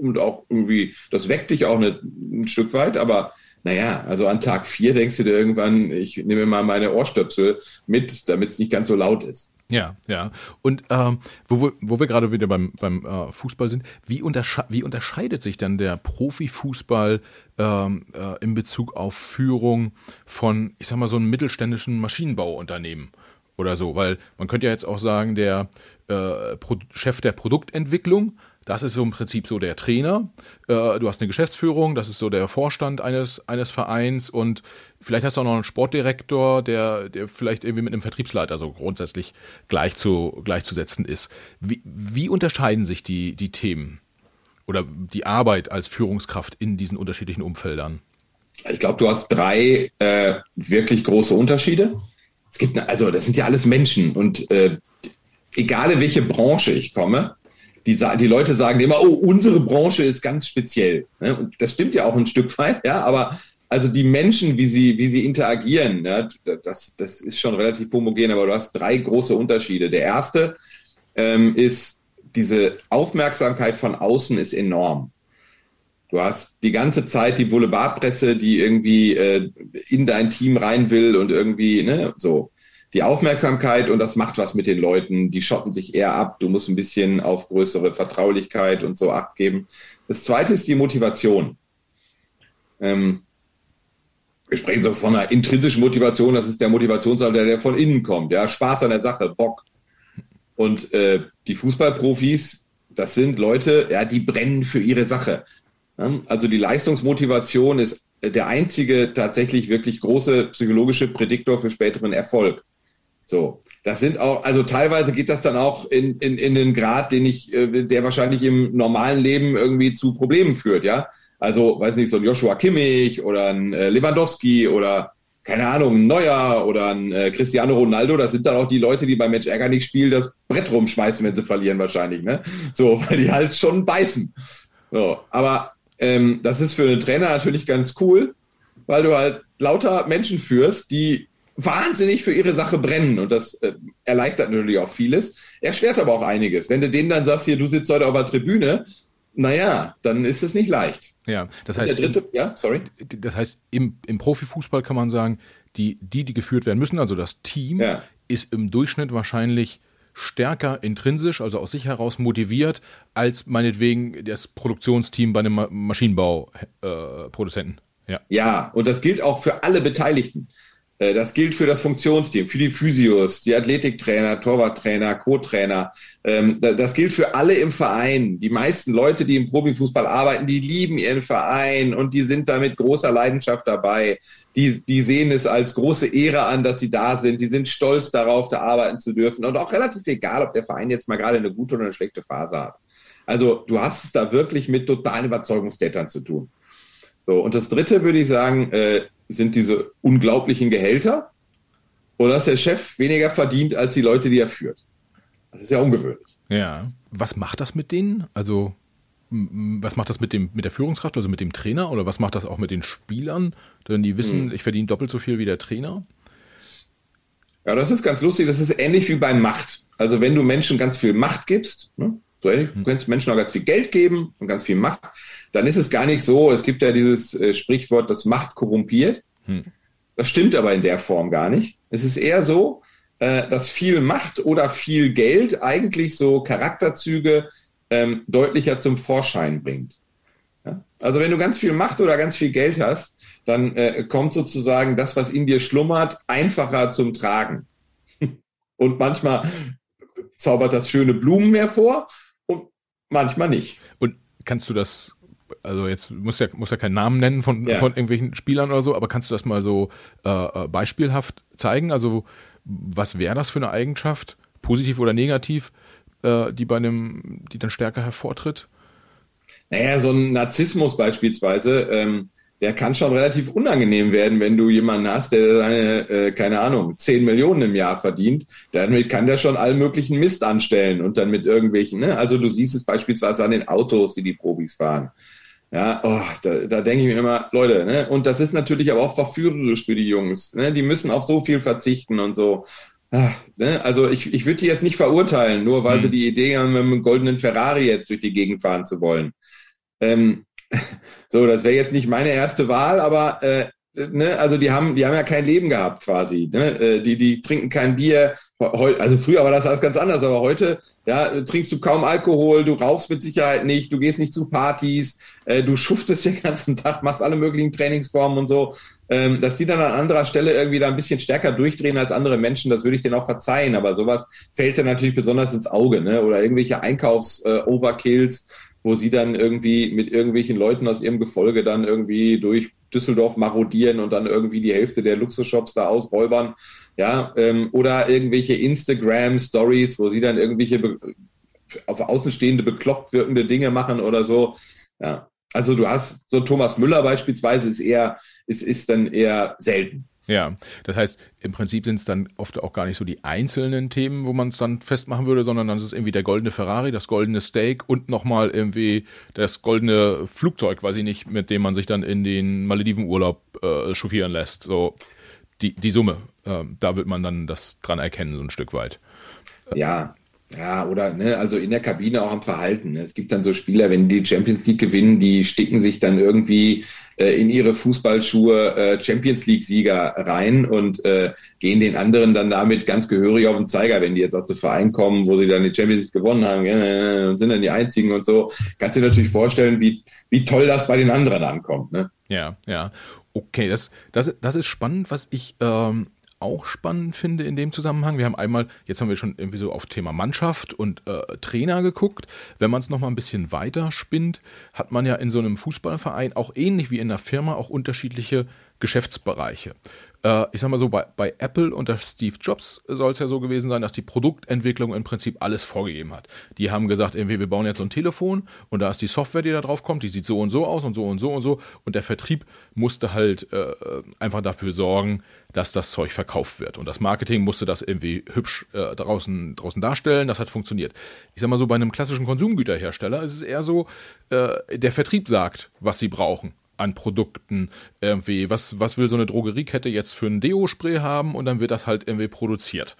und auch irgendwie, das weckt dich auch eine, ein Stück weit. Aber naja, also an Tag vier denkst du dir irgendwann, ich nehme mal meine Ohrstöpsel mit, damit es nicht ganz so laut ist. Ja, ja. Und ähm, wo, wir, wo wir gerade wieder beim, beim äh, Fußball sind, wie, untersche wie unterscheidet sich dann der Profifußball ähm, äh, in Bezug auf Führung von, ich sag mal, so einem mittelständischen Maschinenbauunternehmen oder so? Weil man könnte ja jetzt auch sagen, der äh, Chef der Produktentwicklung das ist so im Prinzip so der Trainer. Äh, du hast eine Geschäftsführung, das ist so der Vorstand eines, eines Vereins und vielleicht hast du auch noch einen Sportdirektor, der, der vielleicht irgendwie mit einem Vertriebsleiter so grundsätzlich gleich zu, gleichzusetzen ist. Wie, wie unterscheiden sich die, die Themen oder die Arbeit als Führungskraft in diesen unterschiedlichen Umfeldern? Ich glaube, du hast drei äh, wirklich große Unterschiede. Es gibt, also das sind ja alles Menschen und äh, egal in welche Branche ich komme, die, die Leute sagen immer, oh, unsere Branche ist ganz speziell. Ne? Und das stimmt ja auch ein Stück weit, ja, aber also die Menschen, wie sie, wie sie interagieren, ja, das, das ist schon relativ homogen, aber du hast drei große Unterschiede. Der erste ähm, ist, diese Aufmerksamkeit von außen ist enorm. Du hast die ganze Zeit die Boulevardpresse, die irgendwie äh, in dein Team rein will und irgendwie, ne, so die Aufmerksamkeit und das macht was mit den Leuten. Die schotten sich eher ab. Du musst ein bisschen auf größere Vertraulichkeit und so Acht geben. Das zweite ist die Motivation. Ähm, wir sprechen so von einer intrinsischen Motivation. Das ist der Motivationsalter, der von innen kommt. Ja, Spaß an der Sache, Bock. Und äh, die Fußballprofis, das sind Leute, ja, die brennen für ihre Sache. Ja, also die Leistungsmotivation ist der einzige tatsächlich wirklich große psychologische Prädiktor für späteren Erfolg. So, das sind auch, also teilweise geht das dann auch in, in, in den Grad, den ich, äh, der wahrscheinlich im normalen Leben irgendwie zu Problemen führt, ja. Also, weiß nicht, so ein Joshua Kimmich oder ein äh, Lewandowski oder keine Ahnung, ein Neuer oder ein äh, Cristiano Ronaldo, das sind dann auch die Leute, die beim Match Ärger nicht spielen, das Brett rumschmeißen, wenn sie verlieren wahrscheinlich, ne? So, weil die halt schon beißen. So, aber ähm, das ist für einen Trainer natürlich ganz cool, weil du halt lauter Menschen führst, die wahnsinnig für ihre Sache brennen und das äh, erleichtert natürlich auch vieles, erschwert aber auch einiges. Wenn du denen dann sagst, hier, du sitzt heute auf der Tribüne, naja, dann ist es nicht leicht. Ja, das heißt, dritte, ja, sorry. Das heißt, im, im Profifußball kann man sagen, die, die, die geführt werden müssen, also das Team, ja. ist im Durchschnitt wahrscheinlich stärker intrinsisch, also aus sich heraus motiviert, als meinetwegen das Produktionsteam bei einem Maschinenbauproduzenten. Äh, ja. ja, und das gilt auch für alle Beteiligten. Äh, das gilt für das Funktionsteam, für die Physios, die Athletiktrainer, Torwarttrainer, Co-Trainer. Ähm, das gilt für alle im Verein. Die meisten Leute, die im Profifußball arbeiten, die lieben ihren Verein und die sind da mit großer Leidenschaft dabei. Die, die sehen es als große Ehre an, dass sie da sind. Die sind stolz darauf, da arbeiten zu dürfen. Und auch relativ egal, ob der Verein jetzt mal gerade eine gute oder eine schlechte Phase hat. Also du hast es da wirklich mit totalen Überzeugungstätern zu tun. So, und das Dritte würde ich sagen, äh, sind diese unglaublichen Gehälter oder dass der Chef weniger verdient als die Leute, die er führt. Das ist ja ungewöhnlich. Ja. Was macht das mit denen? Also, was macht das mit, dem, mit der Führungskraft, also mit dem Trainer? Oder was macht das auch mit den Spielern? Denn die wissen, hm. ich verdiene doppelt so viel wie der Trainer. Ja, das ist ganz lustig. Das ist ähnlich wie bei Macht. Also, wenn du Menschen ganz viel Macht gibst, ne? Du kannst Menschen auch ganz viel Geld geben und ganz viel Macht, dann ist es gar nicht so. Es gibt ja dieses äh, Sprichwort, das Macht korrumpiert. Hm. Das stimmt aber in der Form gar nicht. Es ist eher so, äh, dass viel Macht oder viel Geld eigentlich so Charakterzüge ähm, deutlicher zum Vorschein bringt. Ja? Also wenn du ganz viel Macht oder ganz viel Geld hast, dann äh, kommt sozusagen das, was in dir schlummert, einfacher zum Tragen. Und manchmal zaubert das schöne Blumen hervor manchmal nicht. Und kannst du das, also jetzt muss ja, muss ja keinen Namen nennen von, ja. von irgendwelchen Spielern oder so, aber kannst du das mal so äh, äh beispielhaft zeigen? Also was wäre das für eine Eigenschaft, positiv oder negativ, äh, die bei einem, die dann stärker hervortritt? Naja, so ein Narzissmus beispielsweise, ähm, der kann schon relativ unangenehm werden, wenn du jemanden hast, der seine, äh, keine Ahnung, 10 Millionen im Jahr verdient. Damit kann der schon allen möglichen Mist anstellen und dann mit irgendwelchen, ne? Also du siehst es beispielsweise an den Autos, die die Profis fahren. Ja, oh, da, da denke ich mir immer, Leute, ne? Und das ist natürlich aber auch verführerisch für die Jungs. Ne? Die müssen auf so viel verzichten und so. Ach, ne? Also ich, ich würde die jetzt nicht verurteilen, nur weil hm. sie die Idee haben, mit einem goldenen Ferrari jetzt durch die Gegend fahren zu wollen. Ähm, so, das wäre jetzt nicht meine erste Wahl, aber äh, ne, also die haben, die haben ja kein Leben gehabt quasi. Ne? Äh, die, die trinken kein Bier. Also früher war das alles ganz anders, aber heute ja, trinkst du kaum Alkohol, du rauchst mit Sicherheit nicht, du gehst nicht zu Partys, äh, du schuftest den ganzen Tag, machst alle möglichen Trainingsformen und so. Ähm, dass die dann an anderer Stelle irgendwie da ein bisschen stärker durchdrehen als andere Menschen, das würde ich denen auch verzeihen. Aber sowas fällt dann natürlich besonders ins Auge, ne? Oder irgendwelche Einkaufs-Overkills. Wo sie dann irgendwie mit irgendwelchen Leuten aus ihrem Gefolge dann irgendwie durch Düsseldorf marodieren und dann irgendwie die Hälfte der Luxusshops da ausräubern. Ja, ähm, oder irgendwelche Instagram-Stories, wo sie dann irgendwelche auf Außenstehende bekloppt wirkende Dinge machen oder so. Ja. Also du hast so Thomas Müller beispielsweise ist eher, ist, ist dann eher selten. Ja, das heißt, im Prinzip sind es dann oft auch gar nicht so die einzelnen Themen, wo man es dann festmachen würde, sondern dann ist es irgendwie der goldene Ferrari, das goldene Steak und nochmal irgendwie das goldene Flugzeug, weiß ich nicht, mit dem man sich dann in den Maledivenurlaub äh, chauffieren lässt. So die, die Summe, äh, da wird man dann das dran erkennen, so ein Stück weit. Ja, ja, oder ne, also in der Kabine auch am Verhalten. Ne? Es gibt dann so Spieler, wenn die Champions League gewinnen, die sticken sich dann irgendwie äh, in ihre Fußballschuhe äh, Champions League-Sieger rein und äh, gehen den anderen dann damit ganz gehörig auf den Zeiger, wenn die jetzt aus dem Verein kommen, wo sie dann die Champions League gewonnen haben äh, und sind dann die einzigen und so. Kannst du dir natürlich vorstellen, wie, wie toll das bei den anderen ankommt. Ne? Ja, ja. Okay, das, das, das ist spannend, was ich ähm, auch spannend finde in dem Zusammenhang. Wir haben einmal, jetzt haben wir schon irgendwie so auf Thema Mannschaft und äh, Trainer geguckt. Wenn man es nochmal ein bisschen weiter spinnt, hat man ja in so einem Fußballverein auch ähnlich wie in der Firma auch unterschiedliche Geschäftsbereiche. Äh, ich sag mal so, bei, bei Apple unter Steve Jobs soll es ja so gewesen sein, dass die Produktentwicklung im Prinzip alles vorgegeben hat. Die haben gesagt, irgendwie, wir bauen jetzt so ein Telefon und da ist die Software, die da drauf kommt, die sieht so und so aus und so und so und so. Und der Vertrieb musste halt äh, einfach dafür sorgen, dass das Zeug verkauft wird. Und das Marketing musste das irgendwie hübsch äh, draußen, draußen darstellen. Das hat funktioniert. Ich sag mal so, bei einem klassischen Konsumgüterhersteller ist es eher so, äh, der Vertrieb sagt, was sie brauchen an Produkten irgendwie. Was, was will so eine Drogeriekette jetzt für ein Deo-Spray haben? Und dann wird das halt irgendwie produziert,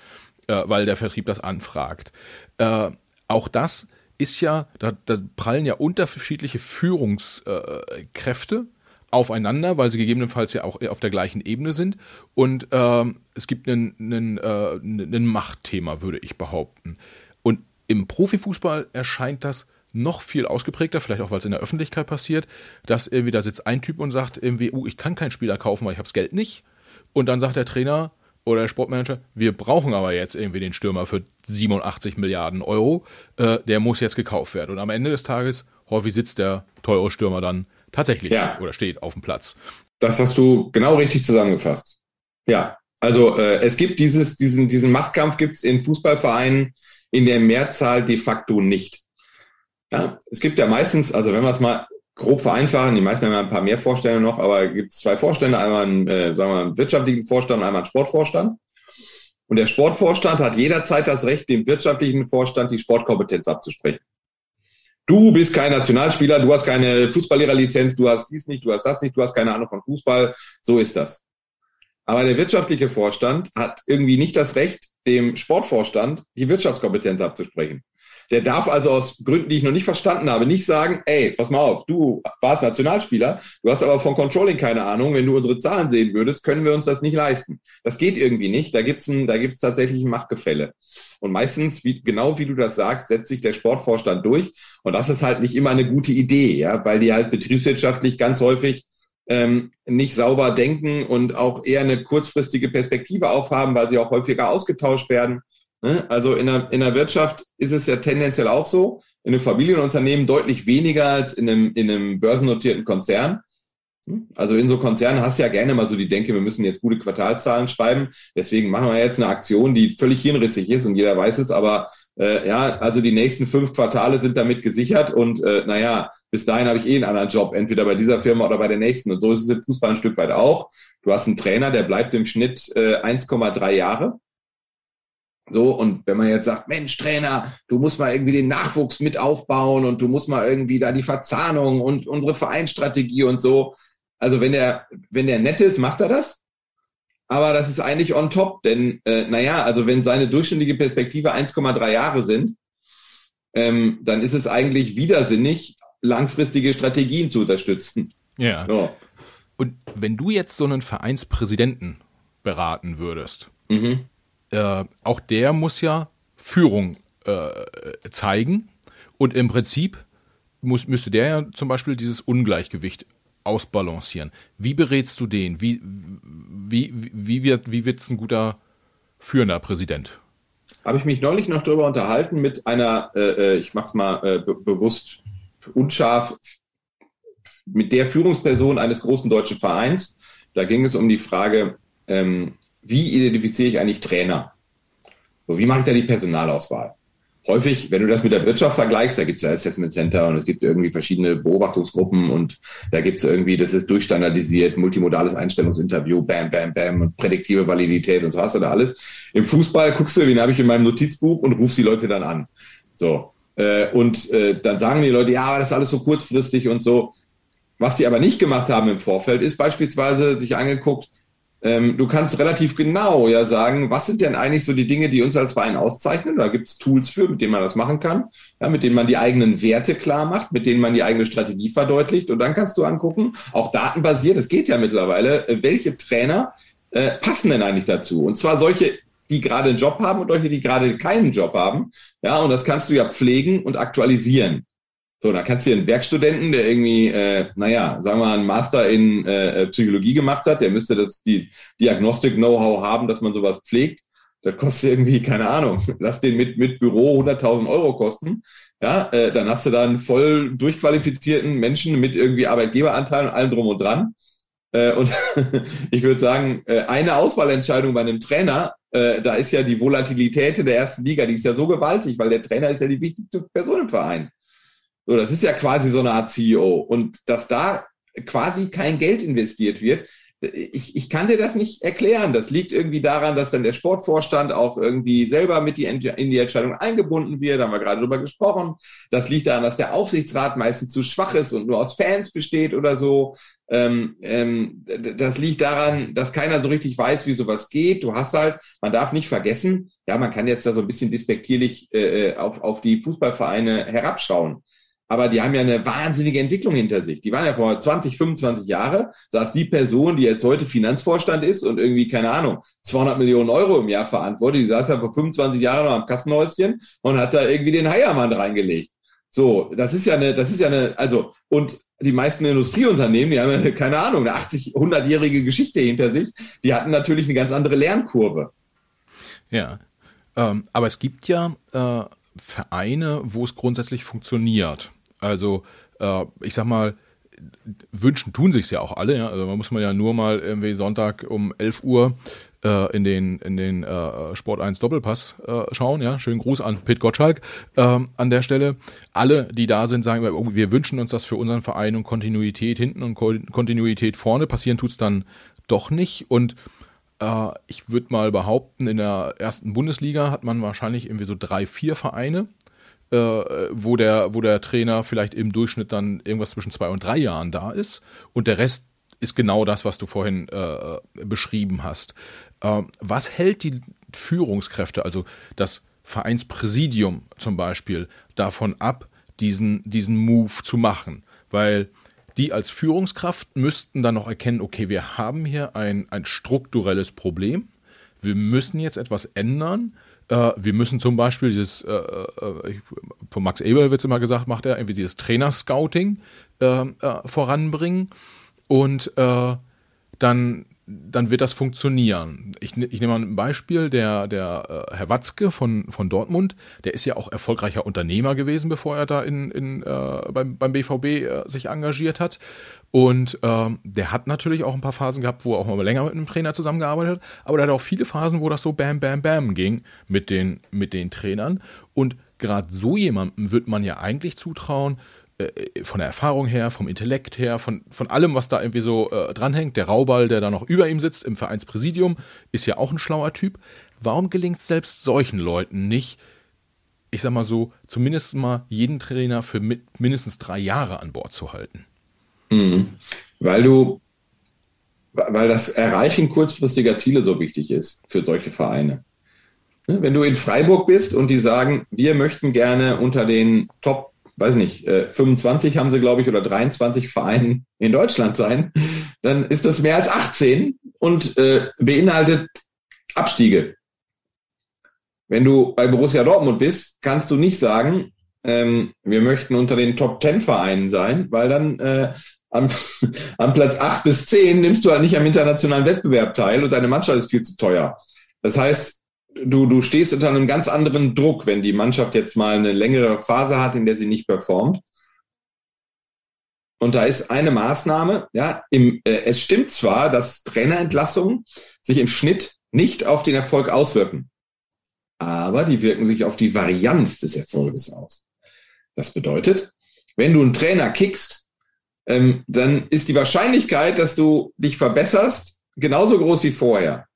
äh, weil der Vertrieb das anfragt. Äh, auch das ist ja, da, da prallen ja unterschiedliche Führungskräfte äh, aufeinander, weil sie gegebenenfalls ja auch auf der gleichen Ebene sind. Und ähm, es gibt einen, äh, Machtthema, würde ich behaupten. Und im Profifußball erscheint das noch viel ausgeprägter, vielleicht auch, weil es in der Öffentlichkeit passiert, dass irgendwie da sitzt ein Typ und sagt irgendwie, uh, ich kann keinen Spieler kaufen, weil ich habe das Geld nicht. Und dann sagt der Trainer oder der Sportmanager, wir brauchen aber jetzt irgendwie den Stürmer für 87 Milliarden Euro, äh, der muss jetzt gekauft werden. Und am Ende des Tages, häufig sitzt der teure Stürmer dann tatsächlich ja. oder steht auf dem Platz. Das hast du genau richtig zusammengefasst. Ja, also äh, es gibt dieses, diesen, diesen Machtkampf gibt es in Fußballvereinen in der Mehrzahl de facto nicht. Ja, es gibt ja meistens, also wenn wir es mal grob vereinfachen, die meisten haben ja ein paar mehr Vorstände noch, aber gibt es zwei Vorstände, einmal einen, äh, sagen wir einen wirtschaftlichen Vorstand und einmal einen Sportvorstand. Und der Sportvorstand hat jederzeit das Recht, dem wirtschaftlichen Vorstand die Sportkompetenz abzusprechen. Du bist kein Nationalspieler, du hast keine Fußballlehrerlizenz, du hast dies nicht, du hast das nicht, du hast keine Ahnung von Fußball. So ist das. Aber der wirtschaftliche Vorstand hat irgendwie nicht das Recht, dem Sportvorstand die Wirtschaftskompetenz abzusprechen. Der darf also aus Gründen, die ich noch nicht verstanden habe, nicht sagen, ey, pass mal auf, du warst Nationalspieler, du hast aber von Controlling keine Ahnung, wenn du unsere Zahlen sehen würdest, können wir uns das nicht leisten. Das geht irgendwie nicht, da gibt's ein, da gibt's tatsächlich ein Machtgefälle. Und meistens, wie, genau wie du das sagst, setzt sich der Sportvorstand durch. Und das ist halt nicht immer eine gute Idee, ja, weil die halt betriebswirtschaftlich ganz häufig ähm, nicht sauber denken und auch eher eine kurzfristige Perspektive aufhaben, weil sie auch häufiger ausgetauscht werden. Ne? Also in der, in der Wirtschaft ist es ja tendenziell auch so, in einem Familienunternehmen deutlich weniger als in einem, in einem börsennotierten Konzern. Hm? Also in so Konzernen hast du ja gerne mal so die Denke, wir müssen jetzt gute Quartalszahlen schreiben. Deswegen machen wir jetzt eine Aktion, die völlig hirnrissig ist und jeder weiß es, aber äh, ja, also die nächsten fünf Quartale sind damit gesichert und äh, naja, bis dahin habe ich eh einen anderen Job, entweder bei dieser Firma oder bei der nächsten. Und so ist es im Fußball ein Stück weit auch. Du hast einen Trainer, der bleibt im Schnitt äh, 1,3 Jahre. So, und wenn man jetzt sagt, Mensch, Trainer, du musst mal irgendwie den Nachwuchs mit aufbauen und du musst mal irgendwie da die Verzahnung und unsere Vereinsstrategie und so. Also wenn der, wenn der nett ist, macht er das aber das ist eigentlich on top, denn äh, naja, also wenn seine durchschnittliche Perspektive 1,3 Jahre sind, ähm, dann ist es eigentlich widersinnig, langfristige Strategien zu unterstützen. Ja. So. Und wenn du jetzt so einen Vereinspräsidenten beraten würdest, mhm. Äh, auch der muss ja Führung äh, zeigen und im Prinzip muss, müsste der ja zum Beispiel dieses Ungleichgewicht ausbalancieren. Wie berätst du den? Wie, wie, wie, wird wie wird's ein guter führender Präsident? Habe ich mich neulich noch darüber unterhalten mit einer, äh, äh ich mache es mal äh, be bewusst unscharf, mit der Führungsperson eines großen deutschen Vereins. Da ging es um die Frage, ähm, wie identifiziere ich eigentlich Trainer? So, wie mache ich da die Personalauswahl? häufig, wenn du das mit der Wirtschaft vergleichst, da gibt es ja Assessment Center und es gibt irgendwie verschiedene Beobachtungsgruppen und da gibt es irgendwie, das ist durchstandardisiert, multimodales Einstellungsinterview, bam, bam, bam und prädiktive Validität und so hast du da alles. Im Fußball guckst du, wen habe ich in meinem Notizbuch und rufst die Leute dann an. So. Äh, und äh, dann sagen die Leute, ja, aber das ist alles so kurzfristig und so. Was die aber nicht gemacht haben im Vorfeld, ist beispielsweise sich angeguckt, ähm, du kannst relativ genau ja sagen, was sind denn eigentlich so die Dinge, die uns als Verein auszeichnen? Da gibt es Tools für, mit denen man das machen kann, ja, mit denen man die eigenen Werte klar macht, mit denen man die eigene Strategie verdeutlicht. Und dann kannst du angucken, auch datenbasiert, es geht ja mittlerweile, äh, welche Trainer äh, passen denn eigentlich dazu? Und zwar solche, die gerade einen Job haben und solche, die gerade keinen Job haben. Ja, und das kannst du ja pflegen und aktualisieren. So, da kannst du dir einen Werkstudenten, der irgendwie, äh, naja, sagen wir mal, einen Master in äh, Psychologie gemacht hat, der müsste das die Diagnostik-Know-how haben, dass man sowas pflegt. Das kostet irgendwie, keine Ahnung, lass den mit, mit Büro 100.000 Euro kosten. Ja, äh, dann hast du da einen voll durchqualifizierten Menschen mit irgendwie Arbeitgeberanteil und allem drum und dran. Äh, und ich würde sagen, äh, eine Auswahlentscheidung bei einem Trainer, äh, da ist ja die Volatilität in der ersten Liga, die ist ja so gewaltig, weil der Trainer ist ja die wichtigste Person im Verein. So, das ist ja quasi so eine Art CEO. Und dass da quasi kein Geld investiert wird, ich, ich kann dir das nicht erklären. Das liegt irgendwie daran, dass dann der Sportvorstand auch irgendwie selber mit die, in die Entscheidung eingebunden wird. Da haben wir gerade drüber gesprochen. Das liegt daran, dass der Aufsichtsrat meistens zu schwach ist und nur aus Fans besteht oder so. Ähm, ähm, das liegt daran, dass keiner so richtig weiß, wie sowas geht. Du hast halt, man darf nicht vergessen, ja, man kann jetzt da so ein bisschen despektierlich äh, äh auf, auf die Fußballvereine herabschauen aber die haben ja eine wahnsinnige Entwicklung hinter sich. Die waren ja vor 20, 25 Jahre, saß die Person, die jetzt heute Finanzvorstand ist und irgendwie, keine Ahnung, 200 Millionen Euro im Jahr verantwortet, die saß ja vor 25 Jahren noch am Kassenhäuschen und hat da irgendwie den Heiermann reingelegt. So, das ist ja eine, das ist ja eine, also, und die meisten Industrieunternehmen, die haben ja, keine Ahnung, eine 80, 100-jährige Geschichte hinter sich, die hatten natürlich eine ganz andere Lernkurve. Ja, ähm, aber es gibt ja äh, Vereine, wo es grundsätzlich funktioniert. Also äh, ich sag mal, wünschen tun sich's ja auch alle. Ja? Also man muss man ja nur mal irgendwie Sonntag um 11 Uhr äh, in den in den äh, Sport 1 Doppelpass äh, schauen. Ja, schönen Gruß an Pit Gottschalk äh, an der Stelle. Alle, die da sind, sagen, oh, wir wünschen uns das für unseren Verein und Kontinuität hinten und Kontinuität vorne. Passieren tut's dann doch nicht und äh, ich würde mal behaupten, in der ersten Bundesliga hat man wahrscheinlich irgendwie so drei, vier Vereine, äh, wo, der, wo der Trainer vielleicht im Durchschnitt dann irgendwas zwischen zwei und drei Jahren da ist. Und der Rest ist genau das, was du vorhin äh, beschrieben hast. Äh, was hält die Führungskräfte, also das Vereinspräsidium zum Beispiel davon ab, diesen, diesen Move zu machen, weil die als Führungskraft müssten dann noch erkennen, okay, wir haben hier ein, ein strukturelles Problem, wir müssen jetzt etwas ändern, äh, wir müssen zum Beispiel dieses, äh, äh, von Max Eber wird es immer gesagt, macht er irgendwie dieses Trainer-Scouting äh, äh, voranbringen. Und dann dann wird das funktionieren. Ich, ich nehme mal ein Beispiel, der, der äh, Herr Watzke von, von Dortmund, der ist ja auch erfolgreicher Unternehmer gewesen, bevor er da in, in, äh, beim, beim BVB äh, sich engagiert hat. Und ähm, der hat natürlich auch ein paar Phasen gehabt, wo er auch mal länger mit einem Trainer zusammengearbeitet hat, aber der hat auch viele Phasen, wo das so bam, bam, bam ging mit den, mit den Trainern. Und gerade so jemandem wird man ja eigentlich zutrauen, äh, von der Erfahrung her, vom Intellekt her, von, von allem, was da irgendwie so äh, dranhängt. Der Rauball, der da noch über ihm sitzt im Vereinspräsidium, ist ja auch ein schlauer Typ. Warum gelingt es selbst solchen Leuten nicht, ich sag mal so, zumindest mal jeden Trainer für mit, mindestens drei Jahre an Bord zu halten? Mhm. Weil du, weil das Erreichen kurzfristiger Ziele so wichtig ist für solche Vereine. Ne, wenn du in Freiburg bist und die sagen, wir möchten gerne unter den Top weiß nicht, 25 äh, haben sie, glaube ich, oder 23 Vereinen in Deutschland sein, dann ist das mehr als 18 und äh, beinhaltet Abstiege. Wenn du bei Borussia Dortmund bist, kannst du nicht sagen, ähm, wir möchten unter den Top 10 Vereinen sein, weil dann äh, am, am Platz 8 bis 10 nimmst du halt nicht am internationalen Wettbewerb teil und deine Mannschaft ist viel zu teuer. Das heißt, du, du stehst unter einem ganz anderen Druck, wenn die Mannschaft jetzt mal eine längere Phase hat, in der sie nicht performt. Und da ist eine Maßnahme, ja, im, äh, es stimmt zwar, dass Trainerentlassungen sich im Schnitt nicht auf den Erfolg auswirken, aber die wirken sich auf die Varianz des Erfolges aus. Das bedeutet, wenn du einen Trainer kickst, ähm, dann ist die Wahrscheinlichkeit, dass du dich verbesserst, genauso groß wie vorher.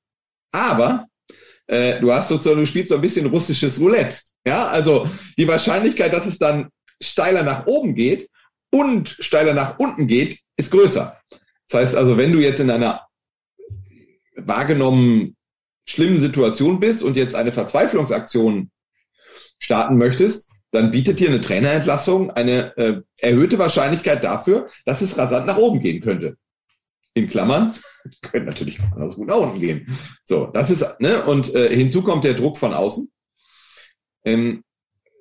Aber äh, du hast sozusagen, du spielst so ein bisschen russisches Roulette. Ja, also die Wahrscheinlichkeit, dass es dann steiler nach oben geht und steiler nach unten geht, ist größer. Das heißt also, wenn du jetzt in einer wahrgenommen schlimmen Situation bist und jetzt eine Verzweiflungsaktion starten möchtest, dann bietet dir eine Trainerentlassung eine äh, erhöhte Wahrscheinlichkeit dafür, dass es rasant nach oben gehen könnte in Klammern, können natürlich auch anders gut nach unten gehen. So, das ist, ne, und äh, hinzu kommt der Druck von außen. Ähm,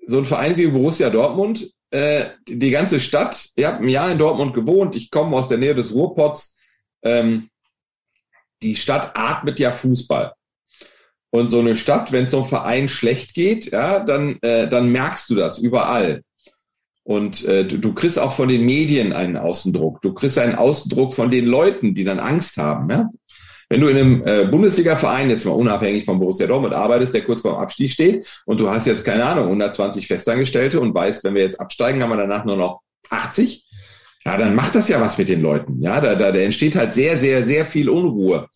so ein Verein wie Borussia Dortmund, äh, die, ganze Stadt, ich habe ein Jahr in Dortmund gewohnt, ich komme aus der Nähe des Ruhrpots, ähm, die Stadt atmet ja Fußball. Und so eine Stadt, wenn es so einem Verein schlecht geht, ja, dann, äh, dann merkst du das überall. Und äh, du, du kriegst auch von den Medien einen Außendruck. Du kriegst einen Außendruck von den Leuten, die dann Angst haben. Ja? Wenn du in einem äh, Bundesliga-Verein, jetzt mal unabhängig von Borussia Dortmund, arbeitest, der kurz vor dem Abstieg steht und du hast jetzt, keine Ahnung, 120 Festangestellte und weißt, wenn wir jetzt absteigen, haben wir danach nur noch 80, ja, dann macht das ja was mit den Leuten. Ja, da, da, da entsteht halt sehr, sehr, sehr viel Unruhe.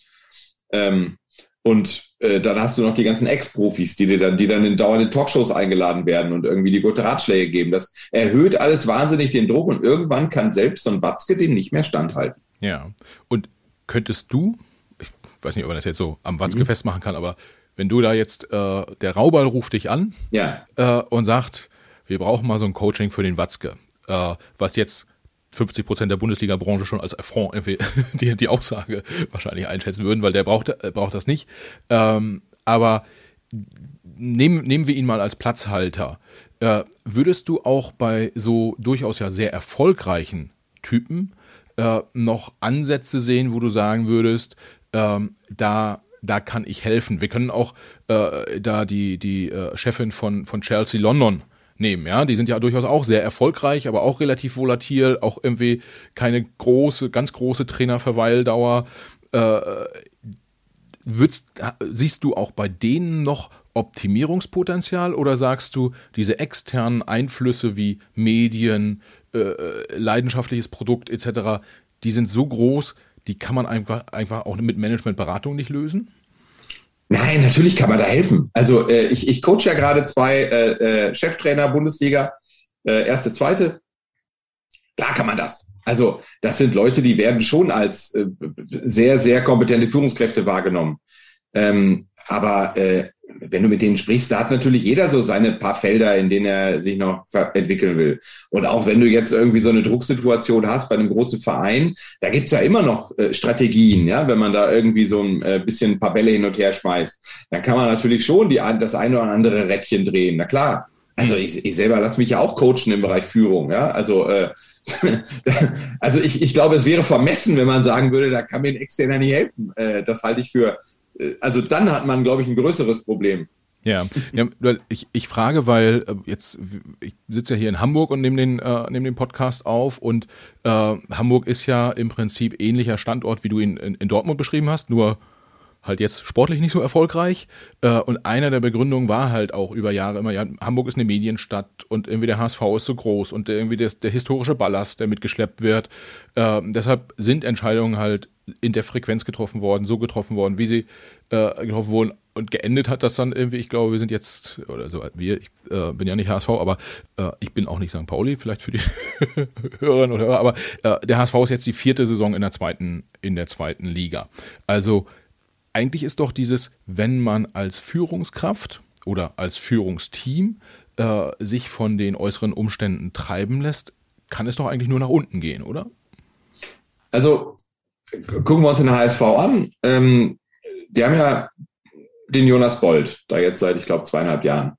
Ähm, und äh, dann hast du noch die ganzen Ex-Profis, die dir dann, die dann in dauernden Talkshows eingeladen werden und irgendwie die gute Ratschläge geben. Das erhöht alles wahnsinnig den Druck und irgendwann kann selbst so ein Watzke dem nicht mehr standhalten. Ja. Und könntest du, ich weiß nicht, ob man das jetzt so am Watzke mhm. festmachen kann, aber wenn du da jetzt, äh, der Rauball ruft dich an ja. äh, und sagt, wir brauchen mal so ein Coaching für den Watzke, äh, was jetzt 50 Prozent der Bundesliga-Branche schon als Affront die, die Aussage wahrscheinlich einschätzen würden, weil der braucht, äh, braucht das nicht. Ähm, aber nehmen, nehmen wir ihn mal als Platzhalter. Äh, würdest du auch bei so durchaus ja sehr erfolgreichen Typen äh, noch Ansätze sehen, wo du sagen würdest, ähm, da da kann ich helfen. Wir können auch äh, da die, die äh, Chefin von, von Chelsea London nehmen. Ja, die sind ja durchaus auch sehr erfolgreich, aber auch relativ volatil, auch irgendwie keine große, ganz große Trainerverweildauer. Äh, würd, siehst du auch bei denen noch Optimierungspotenzial oder sagst du, diese externen Einflüsse wie Medien, äh, leidenschaftliches Produkt etc., die sind so groß, die kann man einfach, einfach auch mit Managementberatung nicht lösen? Nein, natürlich kann man da helfen. Also äh, ich, ich coach ja gerade zwei äh, äh, Cheftrainer Bundesliga, äh, erste, zweite. Klar kann man das. Also das sind Leute, die werden schon als äh, sehr, sehr kompetente Führungskräfte wahrgenommen. Ähm, aber äh, wenn du mit denen sprichst, da hat natürlich jeder so seine paar Felder, in denen er sich noch entwickeln will. Und auch wenn du jetzt irgendwie so eine Drucksituation hast bei einem großen Verein, da gibt's ja immer noch äh, Strategien, ja, wenn man da irgendwie so ein äh, bisschen ein paar Bälle hin und her schmeißt, dann kann man natürlich schon die, das eine oder andere Rädchen drehen. Na klar. Also ich, ich selber lasse mich ja auch coachen im Bereich Führung, ja. Also äh, also ich, ich glaube, es wäre vermessen, wenn man sagen würde, da kann mir ein Externer nicht helfen. Äh, das halte ich für, also dann hat man, glaube ich, ein größeres Problem. Ja, ja ich, ich frage, weil äh, jetzt, ich sitze ja hier in Hamburg und nehme den, äh, nehme den Podcast auf und äh, Hamburg ist ja im Prinzip ähnlicher Standort, wie du ihn in, in Dortmund beschrieben hast, nur halt jetzt sportlich nicht so erfolgreich. Äh, und einer der Begründungen war halt auch über Jahre immer, ja, Hamburg ist eine Medienstadt und irgendwie der HSV ist so groß und irgendwie der, der historische Ballast, der mitgeschleppt wird. Äh, deshalb sind Entscheidungen halt in der Frequenz getroffen worden, so getroffen worden, wie sie äh, getroffen wurden. Und geendet hat das dann irgendwie, ich glaube, wir sind jetzt, oder so, wir, ich äh, bin ja nicht HSV, aber äh, ich bin auch nicht St. Pauli, vielleicht für die Hörerinnen oder Hörer, aber äh, der HSV ist jetzt die vierte Saison in der zweiten, in der zweiten Liga. Also eigentlich ist doch dieses, wenn man als Führungskraft oder als Führungsteam äh, sich von den äußeren Umständen treiben lässt, kann es doch eigentlich nur nach unten gehen, oder? Also gucken wir uns den HSV an. Ähm, die haben ja den Jonas Bold, da jetzt seit, ich glaube, zweieinhalb Jahren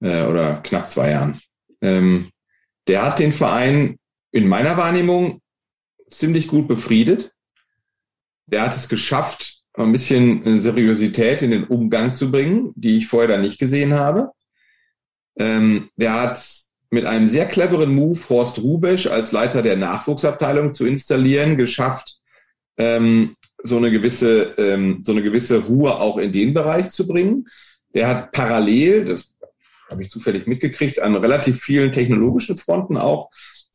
äh, oder knapp zwei Jahren. Ähm, der hat den Verein in meiner Wahrnehmung ziemlich gut befriedet. Der hat es geschafft, ein bisschen Seriosität in den Umgang zu bringen, die ich vorher da nicht gesehen habe. Ähm, der hat mit einem sehr cleveren Move Horst Rubesch als Leiter der Nachwuchsabteilung zu installieren, geschafft, ähm, so eine gewisse, ähm, so eine gewisse Ruhe auch in den Bereich zu bringen. Der hat parallel, das habe ich zufällig mitgekriegt, an relativ vielen technologischen Fronten auch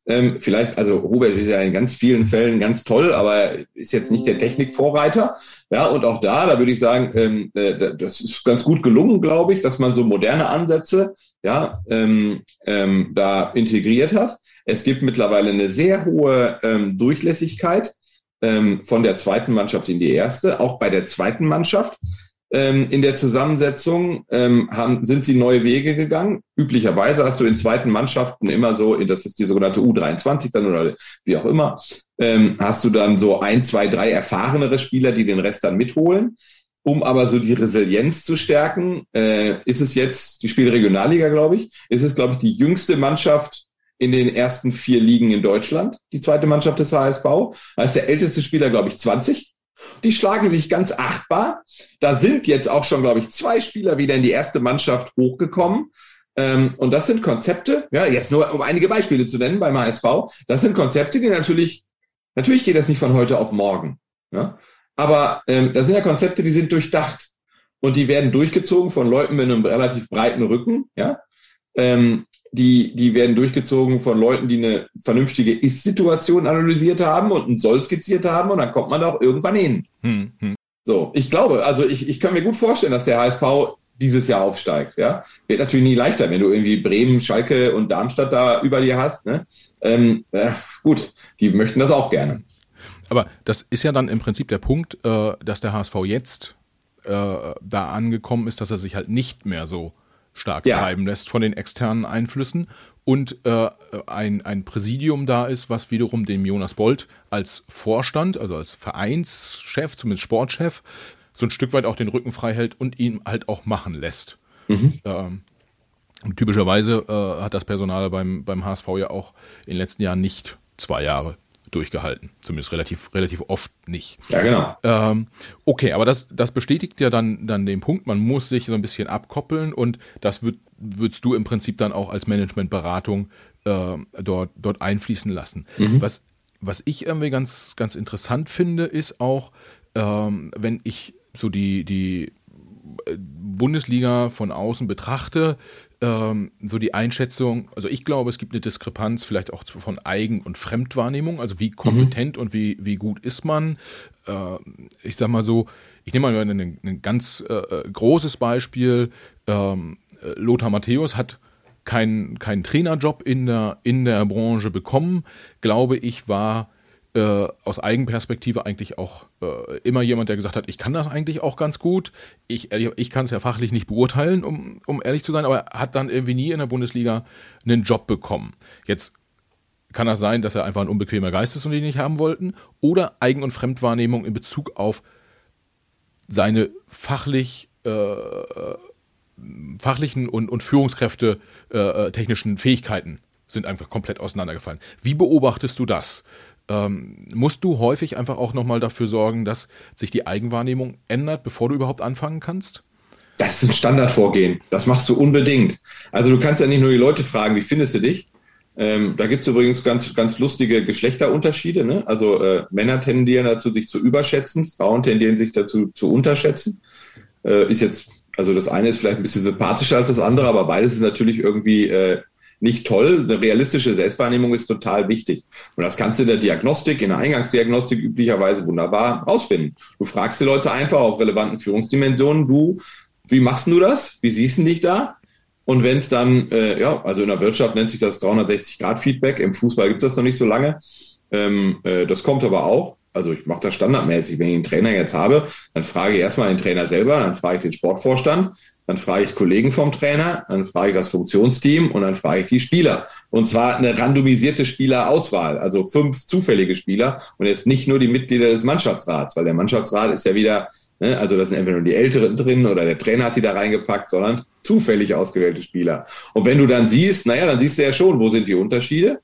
ähm, vielleicht, also Robert ist ja in ganz vielen Fällen ganz toll, aber ist jetzt nicht der Technikvorreiter. Ja, und auch da, da würde ich sagen, ähm, äh, das ist ganz gut gelungen, glaube ich, dass man so moderne Ansätze ja ähm, ähm, da integriert hat. Es gibt mittlerweile eine sehr hohe ähm, Durchlässigkeit ähm, von der zweiten Mannschaft in die erste, auch bei der zweiten Mannschaft ähm, in der Zusammensetzung ähm, haben, sind sie neue Wege gegangen. Üblicherweise hast du in zweiten Mannschaften immer so, das ist die sogenannte U23 dann oder wie auch immer, ähm, hast du dann so ein, zwei, drei erfahrenere Spieler, die den Rest dann mitholen. Um aber so die Resilienz zu stärken, äh, ist es jetzt, die spielt Regionalliga, glaube ich, ist es, glaube ich, die jüngste Mannschaft in den ersten vier Ligen in Deutschland, die zweite Mannschaft des HSV. Da ist der älteste Spieler, glaube ich, 20. Die schlagen sich ganz achtbar. Da sind jetzt auch schon, glaube ich, zwei Spieler wieder in die erste Mannschaft hochgekommen. Ähm, und das sind Konzepte, ja, jetzt nur um einige Beispiele zu nennen beim HSV. Das sind Konzepte, die natürlich, natürlich geht das nicht von heute auf morgen. Ja? Aber ähm, das sind ja Konzepte, die sind durchdacht. Und die werden durchgezogen von Leuten mit einem relativ breiten Rücken, ja. Ähm, die, die werden durchgezogen von Leuten, die eine vernünftige Ist-Situation analysiert haben und ein Soll skizziert haben und dann kommt man da auch irgendwann hin. Hm, hm. So, ich glaube, also ich, ich kann mir gut vorstellen, dass der HSV dieses Jahr aufsteigt. Ja, wird natürlich nie leichter, wenn du irgendwie Bremen, Schalke und Darmstadt da über dir hast. Ne? Ähm, äh, gut, die möchten das auch gerne. Aber das ist ja dann im Prinzip der Punkt, äh, dass der HSV jetzt äh, da angekommen ist, dass er sich halt nicht mehr so stark ja. treiben lässt von den externen Einflüssen und äh, ein, ein Präsidium da ist, was wiederum dem Jonas Bolt als Vorstand, also als Vereinschef, zumindest Sportchef, so ein Stück weit auch den Rücken frei hält und ihn halt auch machen lässt. Mhm. Ähm, typischerweise äh, hat das Personal beim, beim HSV ja auch in den letzten Jahren nicht zwei Jahre durchgehalten. Zumindest relativ, relativ oft nicht. Ja, genau. Ähm, okay, aber das, das bestätigt ja dann, dann den Punkt, man muss sich so ein bisschen abkoppeln und das wird, würdest du im Prinzip dann auch als Managementberatung äh, dort, dort einfließen lassen. Mhm. Was, was ich irgendwie ganz, ganz interessant finde, ist auch, ähm, wenn ich so die, die Bundesliga von außen betrachte, ähm, so die Einschätzung, also ich glaube, es gibt eine Diskrepanz vielleicht auch von Eigen- und Fremdwahrnehmung, also wie kompetent mhm. und wie, wie gut ist man. Äh, ich sag mal so, ich nehme mal ein, ein ganz äh, äh großes Beispiel. Ähm, Lothar Matthäus hat keinen kein Trainerjob in der, in der Branche bekommen, glaube ich, war äh, aus Eigenperspektive eigentlich auch äh, immer jemand, der gesagt hat, ich kann das eigentlich auch ganz gut. Ich, ich kann es ja fachlich nicht beurteilen, um, um ehrlich zu sein, aber hat dann irgendwie nie in der Bundesliga einen Job bekommen. Jetzt kann das sein, dass er einfach ein unbequemer Geist ist und die nicht haben wollten, oder Eigen- und Fremdwahrnehmung in Bezug auf seine fachlich äh, fachlichen und, und Führungskräfte äh, technischen Fähigkeiten sind einfach komplett auseinandergefallen. Wie beobachtest du das? Ähm, musst du häufig einfach auch nochmal dafür sorgen, dass sich die Eigenwahrnehmung ändert, bevor du überhaupt anfangen kannst? Das ist ein Standardvorgehen. Das machst du unbedingt. Also du kannst ja nicht nur die Leute fragen, wie findest du dich? Ähm, da gibt es übrigens ganz, ganz lustige Geschlechterunterschiede. Ne? Also äh, Männer tendieren dazu, sich zu überschätzen, Frauen tendieren sich dazu zu unterschätzen. Äh, ist jetzt, also das eine ist vielleicht ein bisschen sympathischer als das andere, aber beides ist natürlich irgendwie äh, nicht toll. Eine realistische Selbstwahrnehmung ist total wichtig. Und das kannst du in der Diagnostik, in der Eingangsdiagnostik üblicherweise wunderbar rausfinden. Du fragst die Leute einfach auf relevanten Führungsdimensionen, du, wie machst du das? Wie siehst du dich da? Und wenn es dann, äh, ja, also in der Wirtschaft nennt sich das 360-Grad-Feedback, im Fußball gibt es das noch nicht so lange. Ähm, äh, das kommt aber auch. Also ich mache das standardmäßig. Wenn ich einen Trainer jetzt habe, dann frage ich erstmal den Trainer selber, dann frage ich den Sportvorstand, dann frage ich Kollegen vom Trainer, dann frage ich das Funktionsteam und dann frage ich die Spieler. Und zwar eine randomisierte Spielerauswahl, also fünf zufällige Spieler und jetzt nicht nur die Mitglieder des Mannschaftsrats, weil der Mannschaftsrat ist ja wieder, ne, also da sind entweder nur die Älteren drin oder der Trainer hat die da reingepackt, sondern zufällig ausgewählte Spieler. Und wenn du dann siehst, naja, dann siehst du ja schon, wo sind die Unterschiede.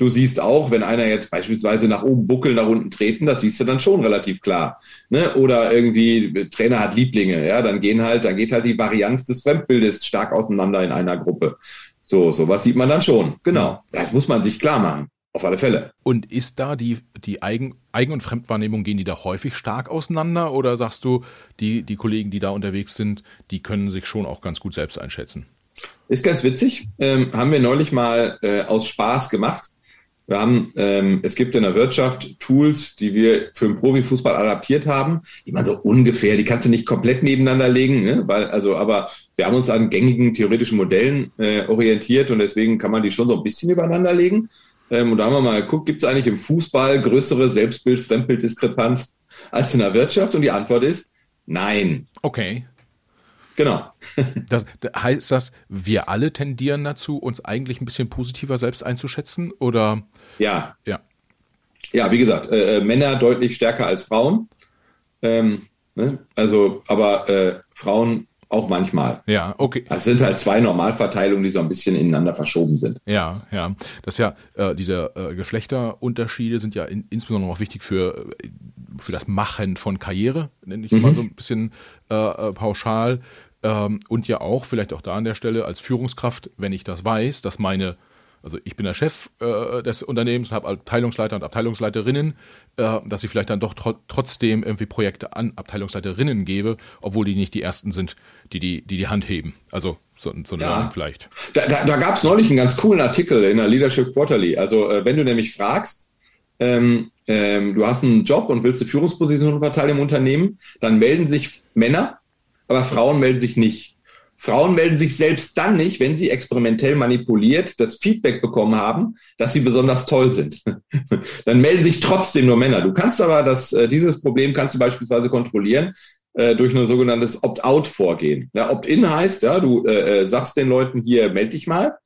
Du siehst auch, wenn einer jetzt beispielsweise nach oben buckeln, nach unten treten, das siehst du dann schon relativ klar. Ne? Oder irgendwie Trainer hat Lieblinge, ja, dann gehen halt, dann geht halt die Varianz des Fremdbildes stark auseinander in einer Gruppe. So, sowas sieht man dann schon. Genau. Das muss man sich klar machen. Auf alle Fälle. Und ist da die, die Eigen, Eigen- und Fremdwahrnehmung, gehen die da häufig stark auseinander? Oder sagst du, die, die Kollegen, die da unterwegs sind, die können sich schon auch ganz gut selbst einschätzen? Ist ganz witzig. Ähm, haben wir neulich mal äh, aus Spaß gemacht. Wir haben, ähm, es gibt in der Wirtschaft Tools, die wir für den Profifußball adaptiert haben, die man so ungefähr, die kannst du nicht komplett nebeneinander legen, ne? weil, also, aber wir haben uns an gängigen theoretischen Modellen äh, orientiert und deswegen kann man die schon so ein bisschen übereinander legen. Ähm, und da haben wir mal geguckt, gibt es eigentlich im Fußball größere Selbstbild, Fremdbilddiskrepanz als in der Wirtschaft? Und die Antwort ist nein. Okay. Genau. das, heißt das, wir alle tendieren dazu, uns eigentlich ein bisschen positiver selbst einzuschätzen? Oder? Ja. Ja, ja wie gesagt, äh, äh, Männer deutlich stärker als Frauen. Ähm, ne? Also, aber äh, Frauen auch manchmal. Ja, okay. Das sind halt zwei Normalverteilungen, die so ein bisschen ineinander verschoben sind. Ja, ja. Das ja, äh, diese äh, Geschlechterunterschiede sind ja in, insbesondere auch wichtig für, für das Machen von Karriere, nenne ich es mhm. mal so ein bisschen äh, äh pauschal. Ähm, und ja auch, vielleicht auch da an der Stelle, als Führungskraft, wenn ich das weiß, dass meine, also ich bin der Chef äh, des Unternehmens, habe Abteilungsleiter und Abteilungsleiterinnen, äh, dass ich vielleicht dann doch tr trotzdem irgendwie Projekte an Abteilungsleiterinnen gebe, obwohl die nicht die ersten sind, die die, die, die Hand heben. Also so, so ein ja. vielleicht. Da, da, da gab es neulich einen ganz coolen Artikel in der Leadership Quarterly. Also äh, wenn du nämlich fragst, ähm, ähm, du hast einen Job und willst eine Führungsposition verteilen im Unternehmen, dann melden sich Männer aber Frauen melden sich nicht. Frauen melden sich selbst dann nicht, wenn sie experimentell manipuliert das Feedback bekommen haben, dass sie besonders toll sind. dann melden sich trotzdem nur Männer. Du kannst aber das, äh, dieses Problem kannst du beispielsweise kontrollieren äh, durch ein sogenanntes Opt-out-Vorgehen. Ja, Opt-in heißt, ja, du äh, äh, sagst den Leuten hier, melde dich mal.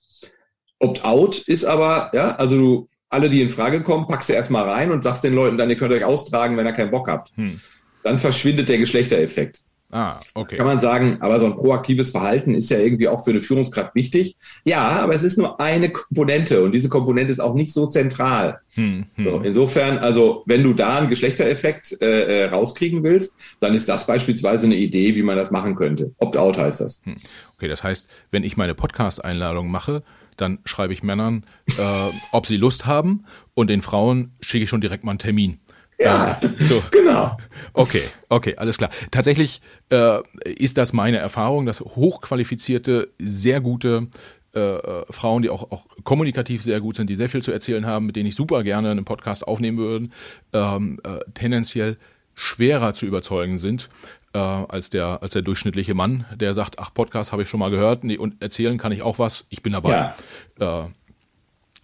Opt-out ist aber, ja, also du, alle, die in Frage kommen, packst du erstmal rein und sagst den Leuten dann, ihr könnt euch austragen, wenn ihr keinen Bock habt. Hm. Dann verschwindet der Geschlechtereffekt. Ah, okay. Kann man sagen, aber so ein proaktives Verhalten ist ja irgendwie auch für eine Führungskraft wichtig. Ja, aber es ist nur eine Komponente und diese Komponente ist auch nicht so zentral. Hm, hm. So, insofern, also wenn du da einen Geschlechtereffekt äh, äh, rauskriegen willst, dann ist das beispielsweise eine Idee, wie man das machen könnte. Opt-out heißt das. Hm. Okay, das heißt, wenn ich meine Podcast-Einladung mache, dann schreibe ich Männern, äh, ob sie Lust haben und den Frauen schicke ich schon direkt mal einen Termin. Ja, so. genau. Okay, okay, alles klar. Tatsächlich äh, ist das meine Erfahrung, dass hochqualifizierte, sehr gute äh, äh, Frauen, die auch, auch kommunikativ sehr gut sind, die sehr viel zu erzählen haben, mit denen ich super gerne einen Podcast aufnehmen würde, ähm, äh, tendenziell schwerer zu überzeugen sind äh, als der als der durchschnittliche Mann, der sagt, ach Podcast habe ich schon mal gehört nee, und erzählen kann ich auch was, ich bin dabei. Ja. Äh,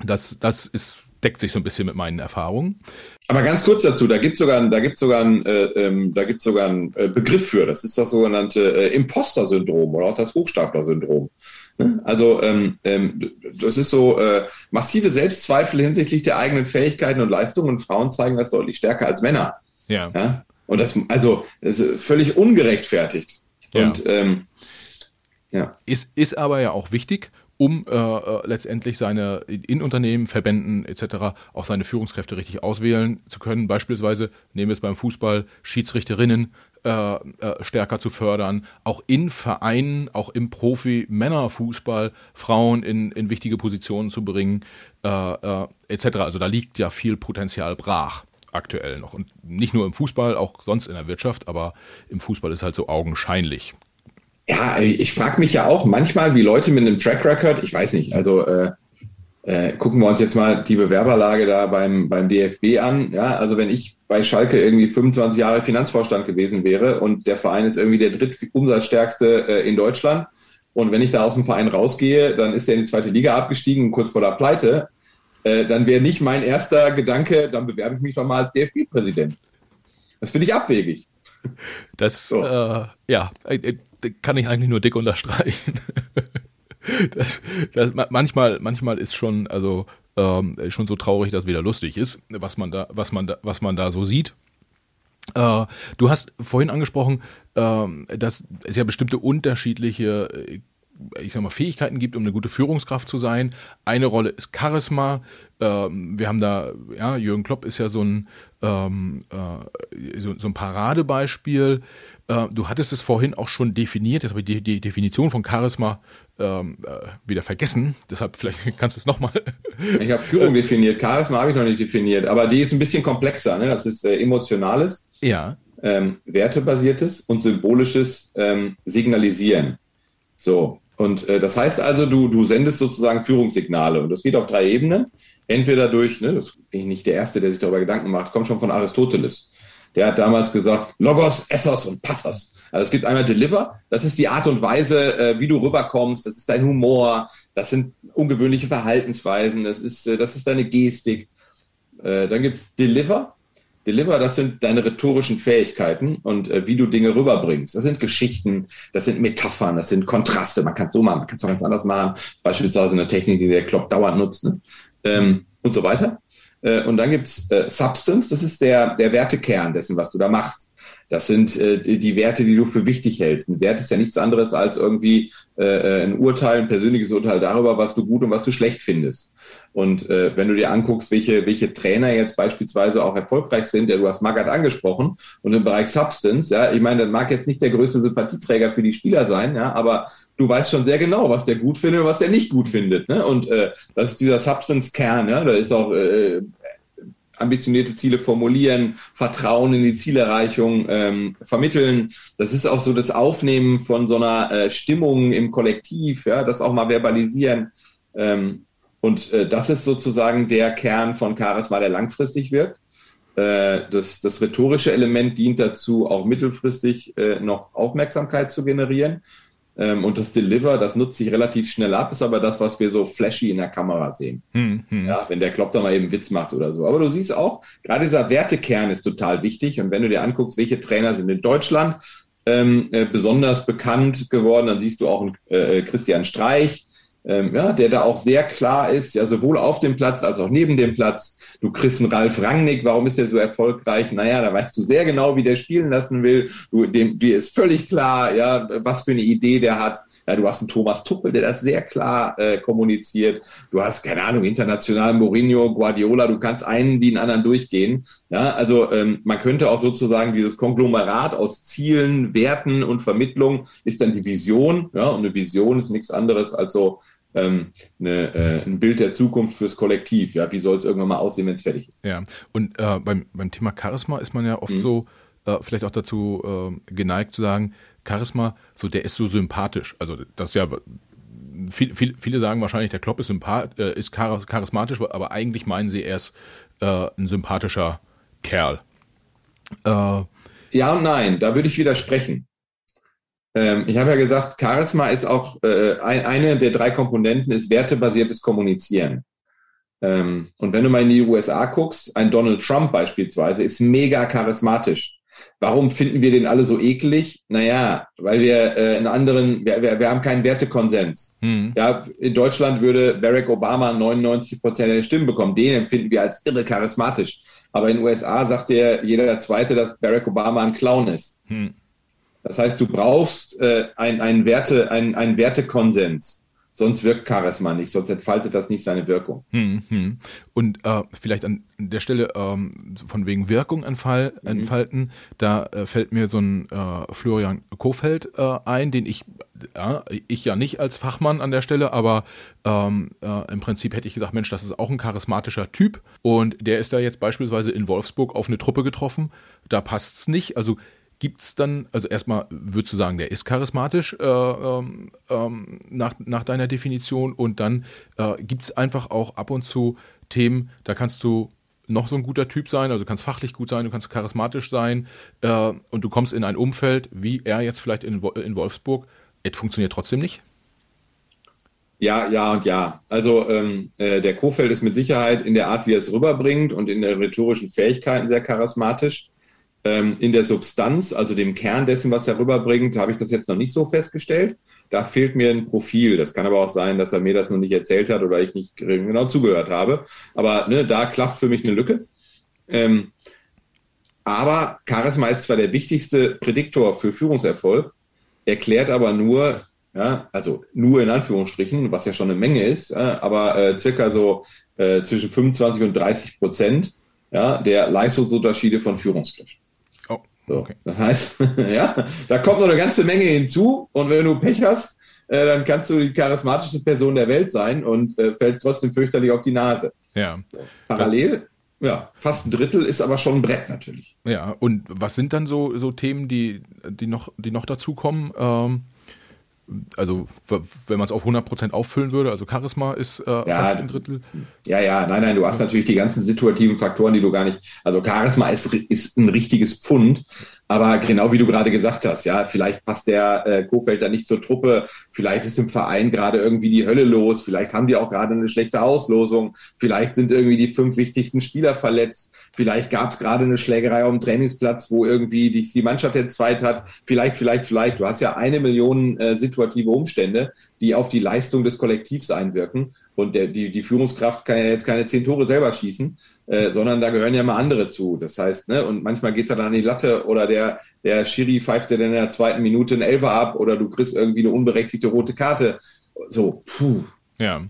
das das ist deckt sich so ein bisschen mit meinen Erfahrungen. Aber ganz kurz dazu, da gibt es sogar, da gibt's sogar, ein, äh, ähm, da gibt's sogar einen äh, Begriff für. Das ist das sogenannte äh, Imposter-Syndrom oder auch das Hochstapler-Syndrom. Ne? Also ähm, ähm, das ist so äh, massive Selbstzweifel hinsichtlich der eigenen Fähigkeiten und Leistungen und Frauen zeigen das deutlich stärker als Männer. Ja. ja? Und das, also, das ist völlig ungerechtfertigt. Ja. Und ähm, ja. Ist, ist aber ja auch wichtig, um äh, äh, letztendlich seine in Unternehmen, Verbänden etc. auch seine Führungskräfte richtig auswählen zu können. Beispielsweise nehmen wir es beim Fußball Schiedsrichterinnen äh, äh, stärker zu fördern, auch in Vereinen, auch im Profi-Männerfußball Frauen in, in wichtige Positionen zu bringen äh, äh, etc. Also da liegt ja viel Potenzial brach aktuell noch. Und nicht nur im Fußball, auch sonst in der Wirtschaft, aber im Fußball ist halt so augenscheinlich. Ja, ich frage mich ja auch manchmal, wie Leute mit einem Track Record, ich weiß nicht, also äh, äh, gucken wir uns jetzt mal die Bewerberlage da beim, beim DFB an. Ja, also wenn ich bei Schalke irgendwie 25 Jahre Finanzvorstand gewesen wäre und der Verein ist irgendwie der drittumsatzstärkste äh, in Deutschland und wenn ich da aus dem Verein rausgehe, dann ist der in die zweite Liga abgestiegen, kurz vor der Pleite äh, dann wäre nicht mein erster Gedanke, dann bewerbe ich mich doch mal als DFB-Präsident. Das finde ich abwegig. Das, so. äh, ja, äh, kann ich eigentlich nur dick unterstreichen. das, das, manchmal, manchmal ist schon, also ähm, schon so traurig, dass wieder lustig ist, was man da, was man da, was man da so sieht. Äh, du hast vorhin angesprochen, äh, dass es ja bestimmte unterschiedliche äh, ich sag mal, Fähigkeiten gibt, um eine gute Führungskraft zu sein. Eine Rolle ist Charisma. Ähm, wir haben da, ja, Jürgen Klopp ist ja so ein, ähm, äh, so, so, ein Paradebeispiel. Äh, du hattest es vorhin auch schon definiert, jetzt habe ich die, die Definition von Charisma ähm, äh, wieder vergessen. Deshalb vielleicht kannst du es nochmal. Ich habe Führung definiert, Charisma habe ich noch nicht definiert, aber die ist ein bisschen komplexer. Ne? Das ist äh, emotionales, ja. ähm, wertebasiertes und symbolisches ähm, Signalisieren. So, und äh, das heißt also, du, du sendest sozusagen Führungssignale und das geht auf drei Ebenen. Entweder durch, ne, das bin ich nicht der Erste, der sich darüber Gedanken macht, kommt schon von Aristoteles. Der hat damals gesagt, Logos, Essos und Pathos. Also es gibt einmal Deliver, das ist die Art und Weise, äh, wie du rüberkommst, das ist dein Humor, das sind ungewöhnliche Verhaltensweisen, das ist, äh, das ist deine Gestik. Äh, dann gibt's Deliver, Deliver, das sind deine rhetorischen Fähigkeiten und äh, wie du Dinge rüberbringst. Das sind Geschichten, das sind Metaphern, das sind Kontraste. Man kann es so machen, man kann es auch ganz anders machen. Beispielsweise eine Technik, die der Klopp dauernd nutzt ne? ähm, und so weiter. Äh, und dann gibt's äh, Substance, das ist der, der Wertekern dessen, was du da machst. Das sind äh, die, Werte, die du für wichtig hältst. Ein Wert ist ja nichts anderes als irgendwie äh, äh, ein Urteil, ein persönliches Urteil darüber, was du gut und was du schlecht findest. Und äh, wenn du dir anguckst, welche, welche Trainer jetzt beispielsweise auch erfolgreich sind, ja, du hast Magath angesprochen, und im Bereich Substance, ja, ich meine, das mag jetzt nicht der größte Sympathieträger für die Spieler sein, ja, aber du weißt schon sehr genau, was der gut findet und was der nicht gut findet. Ne? Und äh, das ist dieser Substance-Kern, ja, da ist auch äh, ambitionierte Ziele formulieren, Vertrauen in die Zielerreichung ähm, vermitteln. Das ist auch so das Aufnehmen von so einer äh, Stimmung im Kollektiv, ja, das auch mal verbalisieren. Ähm, und äh, das ist sozusagen der Kern von Charisma, der langfristig wirkt. Äh, das, das rhetorische Element dient dazu, auch mittelfristig äh, noch Aufmerksamkeit zu generieren. Ähm, und das Deliver, das nutzt sich relativ schnell ab, ist aber das, was wir so flashy in der Kamera sehen. Hm, hm. Ja, wenn der Klopp da mal eben Witz macht oder so. Aber du siehst auch, gerade dieser Wertekern ist total wichtig. Und wenn du dir anguckst, welche Trainer sind in Deutschland ähm, äh, besonders bekannt geworden, dann siehst du auch einen, äh, Christian Streich, ähm, ja, der da auch sehr klar ist, ja, sowohl auf dem Platz als auch neben dem Platz. Du kriegst einen Ralf Rangnick, warum ist der so erfolgreich? Naja, da weißt du sehr genau, wie der spielen lassen will. Du, dem, dir ist völlig klar, ja, was für eine Idee der hat. Ja, du hast einen Thomas Tuchel, der das sehr klar äh, kommuniziert. Du hast, keine Ahnung, international Mourinho, Guardiola, du kannst einen wie einen anderen durchgehen. Ja, also ähm, man könnte auch sozusagen dieses Konglomerat aus Zielen, Werten und Vermittlung ist dann die Vision. Ja, und eine Vision ist nichts anderes als so ähm, eine, äh, ein Bild der Zukunft fürs Kollektiv. Ja, wie soll es irgendwann mal aussehen, wenn es fertig ist? Ja, und äh, beim, beim Thema Charisma ist man ja oft mhm. so äh, vielleicht auch dazu äh, geneigt zu sagen, Charisma, so der ist so sympathisch. Also das ist ja viel, viel, viele sagen wahrscheinlich, der Klopp ist, sympath, äh, ist charismatisch, aber eigentlich meinen sie, er ist äh, ein sympathischer Kerl. ja und nein, da würde ich widersprechen. Ähm, ich habe ja gesagt, Charisma ist auch äh, ein, eine der drei Komponenten ist wertebasiertes Kommunizieren. Ähm, und wenn du mal in die USA guckst, ein Donald Trump beispielsweise ist mega charismatisch. Warum finden wir den alle so eklig? Naja, weil wir äh, einen anderen, wir, wir, wir haben keinen Wertekonsens. Hm. Ja, in Deutschland würde Barack Obama 99 Prozent der Stimmen bekommen. Den empfinden wir als irre charismatisch. Aber in den USA sagt der, jeder der Zweite, dass Barack Obama ein Clown ist. Hm. Das heißt, du brauchst äh, einen, Werte, einen, einen Wertekonsens. Sonst wirkt Charisma nicht, sonst entfaltet das nicht seine Wirkung. Hm, hm. Und äh, vielleicht an der Stelle ähm, von wegen Wirkung entfall, mhm. entfalten, da äh, fällt mir so ein äh, Florian Kofeld äh, ein, den ich, ja, ich ja nicht als Fachmann an der Stelle, aber ähm, äh, im Prinzip hätte ich gesagt, Mensch, das ist auch ein charismatischer Typ und der ist da jetzt beispielsweise in Wolfsburg auf eine Truppe getroffen, da passt es nicht, also Gibt es dann, also erstmal würdest du sagen, der ist charismatisch äh, ähm, ähm, nach, nach deiner Definition und dann äh, gibt es einfach auch ab und zu Themen, da kannst du noch so ein guter Typ sein, also du kannst fachlich gut sein, du kannst charismatisch sein äh, und du kommst in ein Umfeld, wie er jetzt vielleicht in, in Wolfsburg, es funktioniert trotzdem nicht? Ja, ja und ja. Also ähm, äh, der Kofeld ist mit Sicherheit in der Art, wie er es rüberbringt und in der rhetorischen Fähigkeiten sehr charismatisch. Ähm, in der Substanz, also dem Kern dessen, was er rüberbringt, habe ich das jetzt noch nicht so festgestellt. Da fehlt mir ein Profil. Das kann aber auch sein, dass er mir das noch nicht erzählt hat oder ich nicht genau zugehört habe. Aber ne, da klafft für mich eine Lücke. Ähm, aber Charisma ist zwar der wichtigste Prädiktor für Führungserfolg, erklärt aber nur, ja, also nur in Anführungsstrichen, was ja schon eine Menge ist, ja, aber äh, circa so äh, zwischen 25 und 30 Prozent ja, der Leistungsunterschiede von Führungskräften. So, okay. Das heißt, ja, da kommt noch eine ganze Menge hinzu und wenn du Pech hast, äh, dann kannst du die charismatischste Person der Welt sein und äh, fällst trotzdem fürchterlich auf die Nase. Ja. Parallel, ja, fast ein Drittel ist aber schon ein Brett natürlich. Ja, und was sind dann so, so Themen, die, die noch, die noch dazukommen? Ähm, also wenn man es auf 100% auffüllen würde, also Charisma ist äh, ja, fast ein Drittel. Ja, ja, nein, nein, du hast natürlich die ganzen situativen Faktoren, die du gar nicht, also Charisma ist, ist ein richtiges Pfund, aber genau wie du gerade gesagt hast, ja, vielleicht passt der äh, Kofeld da nicht zur Truppe, vielleicht ist im Verein gerade irgendwie die Hölle los, vielleicht haben die auch gerade eine schlechte Auslosung, vielleicht sind irgendwie die fünf wichtigsten Spieler verletzt, vielleicht gab es gerade eine Schlägerei auf dem Trainingsplatz, wo irgendwie die, die Mannschaft entzweit hat, vielleicht, vielleicht, vielleicht. Du hast ja eine Million äh, situative Umstände, die auf die Leistung des Kollektivs einwirken. Und der, die, die Führungskraft kann ja jetzt keine zehn Tore selber schießen, äh, sondern da gehören ja mal andere zu. Das heißt, ne, und manchmal geht er dann an die Latte oder der, der Schiri pfeift dir dann in der zweiten Minute einen Elfer ab oder du kriegst irgendwie eine unberechtigte rote Karte. So, puh. Ja.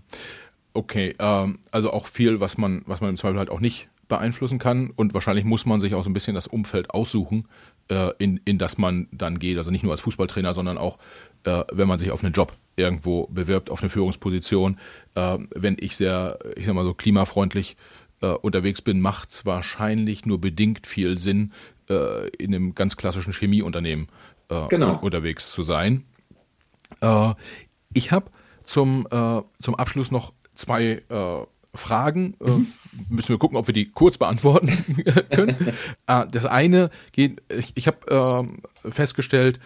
Okay, ähm, also auch viel, was man, was man im Zweifel halt auch nicht beeinflussen kann und wahrscheinlich muss man sich auch so ein bisschen das Umfeld aussuchen, äh, in, in das man dann geht. Also nicht nur als Fußballtrainer, sondern auch, äh, wenn man sich auf einen Job irgendwo bewirbt auf eine Führungsposition. Äh, wenn ich sehr, ich sag mal so klimafreundlich äh, unterwegs bin, macht es wahrscheinlich nur bedingt viel Sinn, äh, in einem ganz klassischen Chemieunternehmen äh, genau. unterwegs zu sein. Äh, ich habe zum, äh, zum Abschluss noch zwei Fragen. Mhm. müssen wir gucken, ob wir die kurz beantworten können. das eine geht, ich, ich habe festgestellt,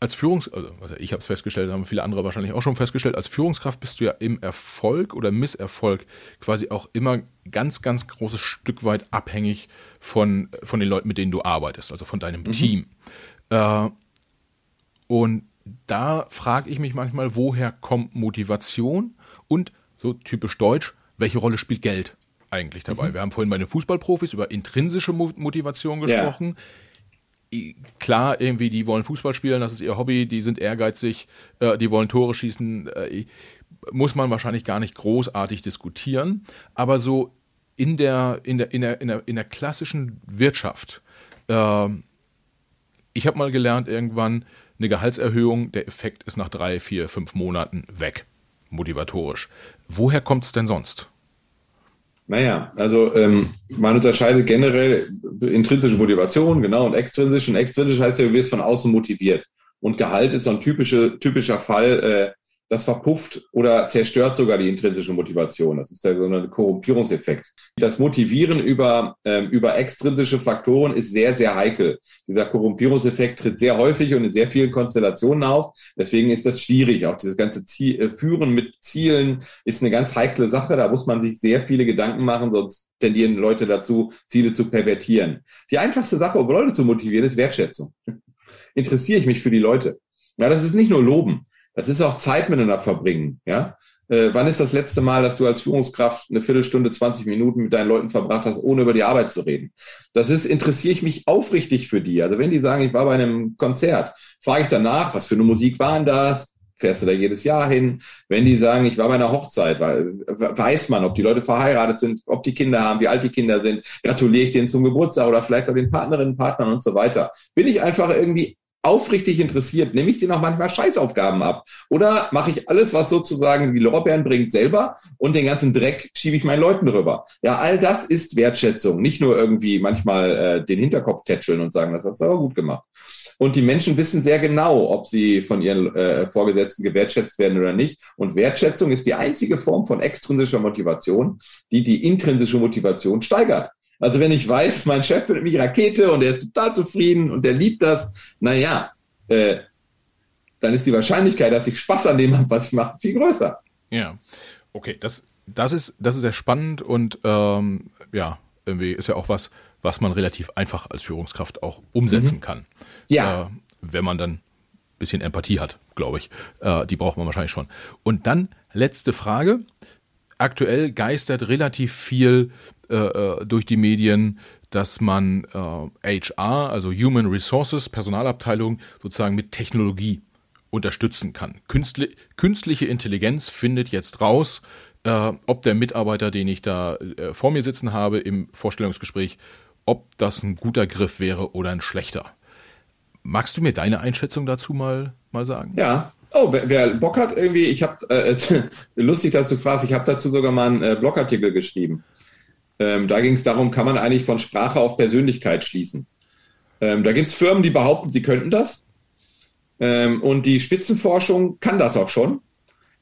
als Führungs, also ich habe es festgestellt, haben viele andere wahrscheinlich auch schon festgestellt, als Führungskraft bist du ja im Erfolg oder Misserfolg quasi auch immer ganz, ganz großes Stück weit abhängig von, von den Leuten, mit denen du arbeitest, also von deinem mhm. Team. Äh, und da frage ich mich manchmal, woher kommt Motivation und so typisch deutsch, welche Rolle spielt Geld eigentlich dabei? Mhm. Wir haben vorhin bei den Fußballprofis über intrinsische Motivation gesprochen. Ja klar, irgendwie, die wollen Fußball spielen, das ist ihr Hobby, die sind ehrgeizig, äh, die wollen Tore schießen, äh, muss man wahrscheinlich gar nicht großartig diskutieren, aber so in der, in der, in der, in der, in der klassischen Wirtschaft, äh, ich habe mal gelernt irgendwann, eine Gehaltserhöhung, der Effekt ist nach drei, vier, fünf Monaten weg, motivatorisch. Woher kommt es denn sonst? Naja, also ähm, man unterscheidet generell intrinsische Motivation, genau, und extrinsisch. Und extrinsisch heißt ja, du wirst von außen motiviert. Und Gehalt ist so ein typische, typischer Fall, äh, das verpufft oder zerstört sogar die intrinsische Motivation. Das ist der sogenannte Korrumpierungseffekt. Das Motivieren über, ähm, über extrinsische Faktoren ist sehr, sehr heikel. Dieser Korrumpierungseffekt tritt sehr häufig und in sehr vielen Konstellationen auf. Deswegen ist das schwierig. Auch dieses ganze Ziel, äh, Führen mit Zielen ist eine ganz heikle Sache. Da muss man sich sehr viele Gedanken machen, sonst tendieren Leute dazu, Ziele zu pervertieren. Die einfachste Sache, um Leute zu motivieren, ist Wertschätzung. Interessiere ich mich für die Leute. Ja, das ist nicht nur Loben. Das ist auch Zeit miteinander verbringen. Ja, äh, wann ist das letzte Mal, dass du als Führungskraft eine Viertelstunde, 20 Minuten mit deinen Leuten verbracht hast, ohne über die Arbeit zu reden? Das ist, interessiere ich mich aufrichtig für die. Also wenn die sagen, ich war bei einem Konzert, frage ich danach, was für eine Musik war denn das? Fährst du da jedes Jahr hin? Wenn die sagen, ich war bei einer Hochzeit, weiß man, ob die Leute verheiratet sind, ob die Kinder haben, wie alt die Kinder sind, gratuliere ich denen zum Geburtstag oder vielleicht auch den Partnerinnen, Partnern und so weiter. Bin ich einfach irgendwie aufrichtig interessiert, nehme ich dir noch manchmal Scheißaufgaben ab? Oder mache ich alles, was sozusagen die Lorbeeren bringt, selber und den ganzen Dreck schiebe ich meinen Leuten rüber? Ja, all das ist Wertschätzung. Nicht nur irgendwie manchmal äh, den Hinterkopf tätscheln und sagen, das hast du aber gut gemacht. Und die Menschen wissen sehr genau, ob sie von ihren äh, Vorgesetzten gewertschätzt werden oder nicht. Und Wertschätzung ist die einzige Form von extrinsischer Motivation, die die intrinsische Motivation steigert. Also wenn ich weiß, mein Chef findet mich Rakete und er ist total zufrieden und er liebt das, naja, äh, dann ist die Wahrscheinlichkeit, dass ich Spaß an dem habe, was ich mache, viel größer. Ja, okay, das, das, ist, das ist sehr spannend und ähm, ja, irgendwie ist ja auch was, was man relativ einfach als Führungskraft auch umsetzen mhm. kann. Ja. Äh, wenn man dann ein bisschen Empathie hat, glaube ich. Äh, die braucht man wahrscheinlich schon. Und dann letzte Frage aktuell geistert relativ viel äh, äh durch die Medien, dass man äh, HR, also Human Resources, Personalabteilung, sozusagen mit Technologie unterstützen kann. Künstli künstliche Intelligenz findet jetzt raus, äh, ob der Mitarbeiter, den ich da äh, vor mir sitzen habe im Vorstellungsgespräch, ob das ein guter Griff wäre oder ein schlechter. Magst du mir deine Einschätzung dazu mal, mal sagen? Ja, Oh, wer, wer Bock hat irgendwie, ich habe, äh, lustig, dass du fragst, ich habe dazu sogar mal einen äh, Blogartikel geschrieben. Ähm, da ging es darum, kann man eigentlich von Sprache auf Persönlichkeit schließen. Ähm, da gibt es Firmen, die behaupten, sie könnten das. Ähm, und die Spitzenforschung kann das auch schon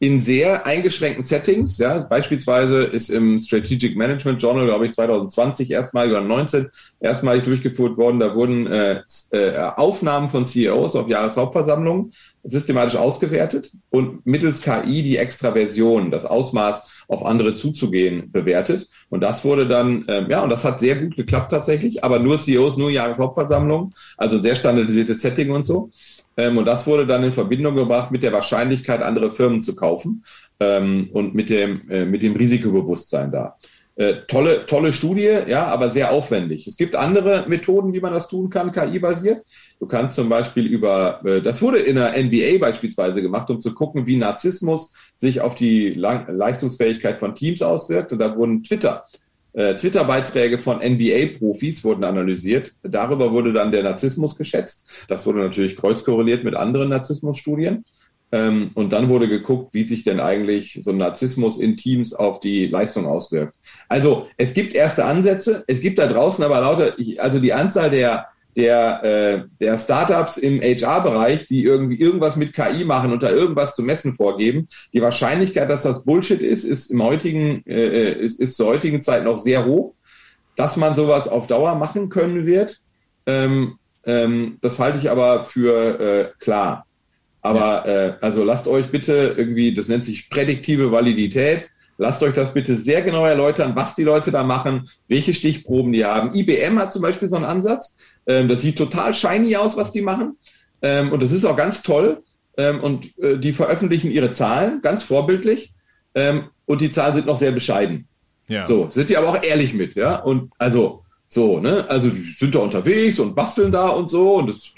in sehr eingeschränkten Settings. Ja, beispielsweise ist im Strategic Management Journal, glaube ich, 2020 erstmal oder 19 erstmalig durchgeführt worden. Da wurden äh, äh, Aufnahmen von CEOs auf Jahreshauptversammlungen systematisch ausgewertet und mittels KI die Extraversion, das Ausmaß auf andere zuzugehen, bewertet. Und das wurde dann, ähm, ja, und das hat sehr gut geklappt tatsächlich, aber nur CEOs, nur Jahreshauptversammlungen, also sehr standardisiertes Setting und so. Ähm, und das wurde dann in Verbindung gebracht mit der Wahrscheinlichkeit, andere Firmen zu kaufen ähm, und mit dem, äh, mit dem Risikobewusstsein da. Äh, tolle, tolle Studie, ja, aber sehr aufwendig. Es gibt andere Methoden, wie man das tun kann, KI-basiert. Du kannst zum Beispiel über, äh, das wurde in der NBA beispielsweise gemacht, um zu gucken, wie Narzissmus sich auf die Leistungsfähigkeit von Teams auswirkt. Und da wurden Twitter äh, Twitter-Beiträge von NBA-Profis wurden analysiert. Darüber wurde dann der Narzissmus geschätzt. Das wurde natürlich kreuzkorreliert mit anderen Narzissmusstudien. Ähm, und dann wurde geguckt, wie sich denn eigentlich so ein Narzissmus in Teams auf die Leistung auswirkt. Also es gibt erste Ansätze, es gibt da draußen aber lauter, also die Anzahl der der, äh, der Startups im HR-Bereich, die irgendwie irgendwas mit KI machen und da irgendwas zu messen vorgeben. Die Wahrscheinlichkeit, dass das Bullshit ist, ist im heutigen, äh, ist, ist zur heutigen Zeit noch sehr hoch. Dass man sowas auf Dauer machen können wird, ähm, ähm, das halte ich aber für äh, klar. Aber ja. äh, also lasst euch bitte irgendwie, das nennt sich prädiktive Validität, lasst euch das bitte sehr genau erläutern, was die Leute da machen, welche Stichproben die haben. IBM hat zum Beispiel so einen Ansatz, ähm, das sieht total shiny aus, was die machen. Ähm, und das ist auch ganz toll. Ähm, und äh, die veröffentlichen ihre Zahlen, ganz vorbildlich. Ähm, und die Zahlen sind noch sehr bescheiden. Ja. So, sind die aber auch ehrlich mit, ja. Und also, so, ne? Also die sind da unterwegs und basteln da und so und das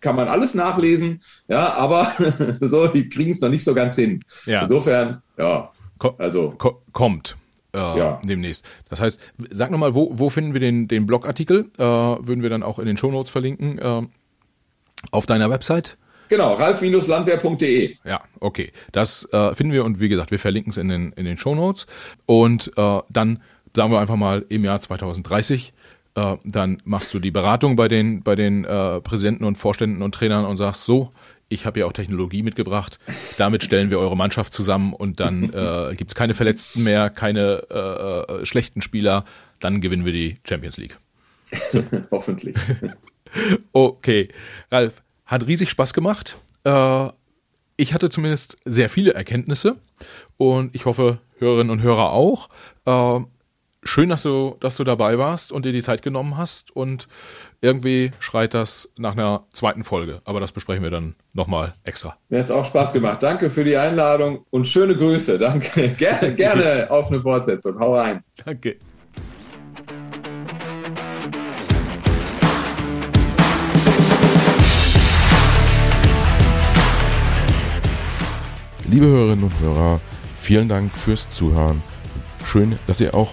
kann man alles nachlesen, ja, aber so, die kriegen es noch nicht so ganz hin. Ja. Insofern, ja. also. Ko kommt äh, ja. demnächst. Das heißt, sag nochmal, wo, wo finden wir den, den Blogartikel? Äh, würden wir dann auch in den Shownotes verlinken. Äh, auf deiner Website? Genau, ralf-landwehr.de. Ja, okay. Das äh, finden wir und wie gesagt, wir verlinken es in den, in den Shownotes. Und äh, dann sagen wir einfach mal im Jahr 2030 Äh, dann machst du die Beratung bei den, bei den äh, Präsidenten und Vorständen und Trainern und sagst so, ich habe ja auch Technologie mitgebracht, damit stellen wir eure Mannschaft zusammen und dann äh, gibt es keine Verletzten mehr, keine äh, äh, schlechten Spieler, dann gewinnen wir die Champions League. Hoffentlich. okay, Ralf, hat riesig Spaß gemacht. Äh, ich hatte zumindest sehr viele Erkenntnisse und ich hoffe, Hörerinnen und Hörer auch. Schön, dass du, dass du dabei warst und dir die Zeit genommen hast. Und irgendwie schreit das nach einer zweiten Folge. Aber das besprechen wir dann nochmal extra. Mir hat es auch Spaß gemacht. Danke für die Einladung und schöne Grüße. Danke. Gerne, gerne auf eine Fortsetzung. Hau rein. Danke. Liebe Hörerinnen und Hörer, vielen Dank fürs Zuhören. Schön, dass ihr auch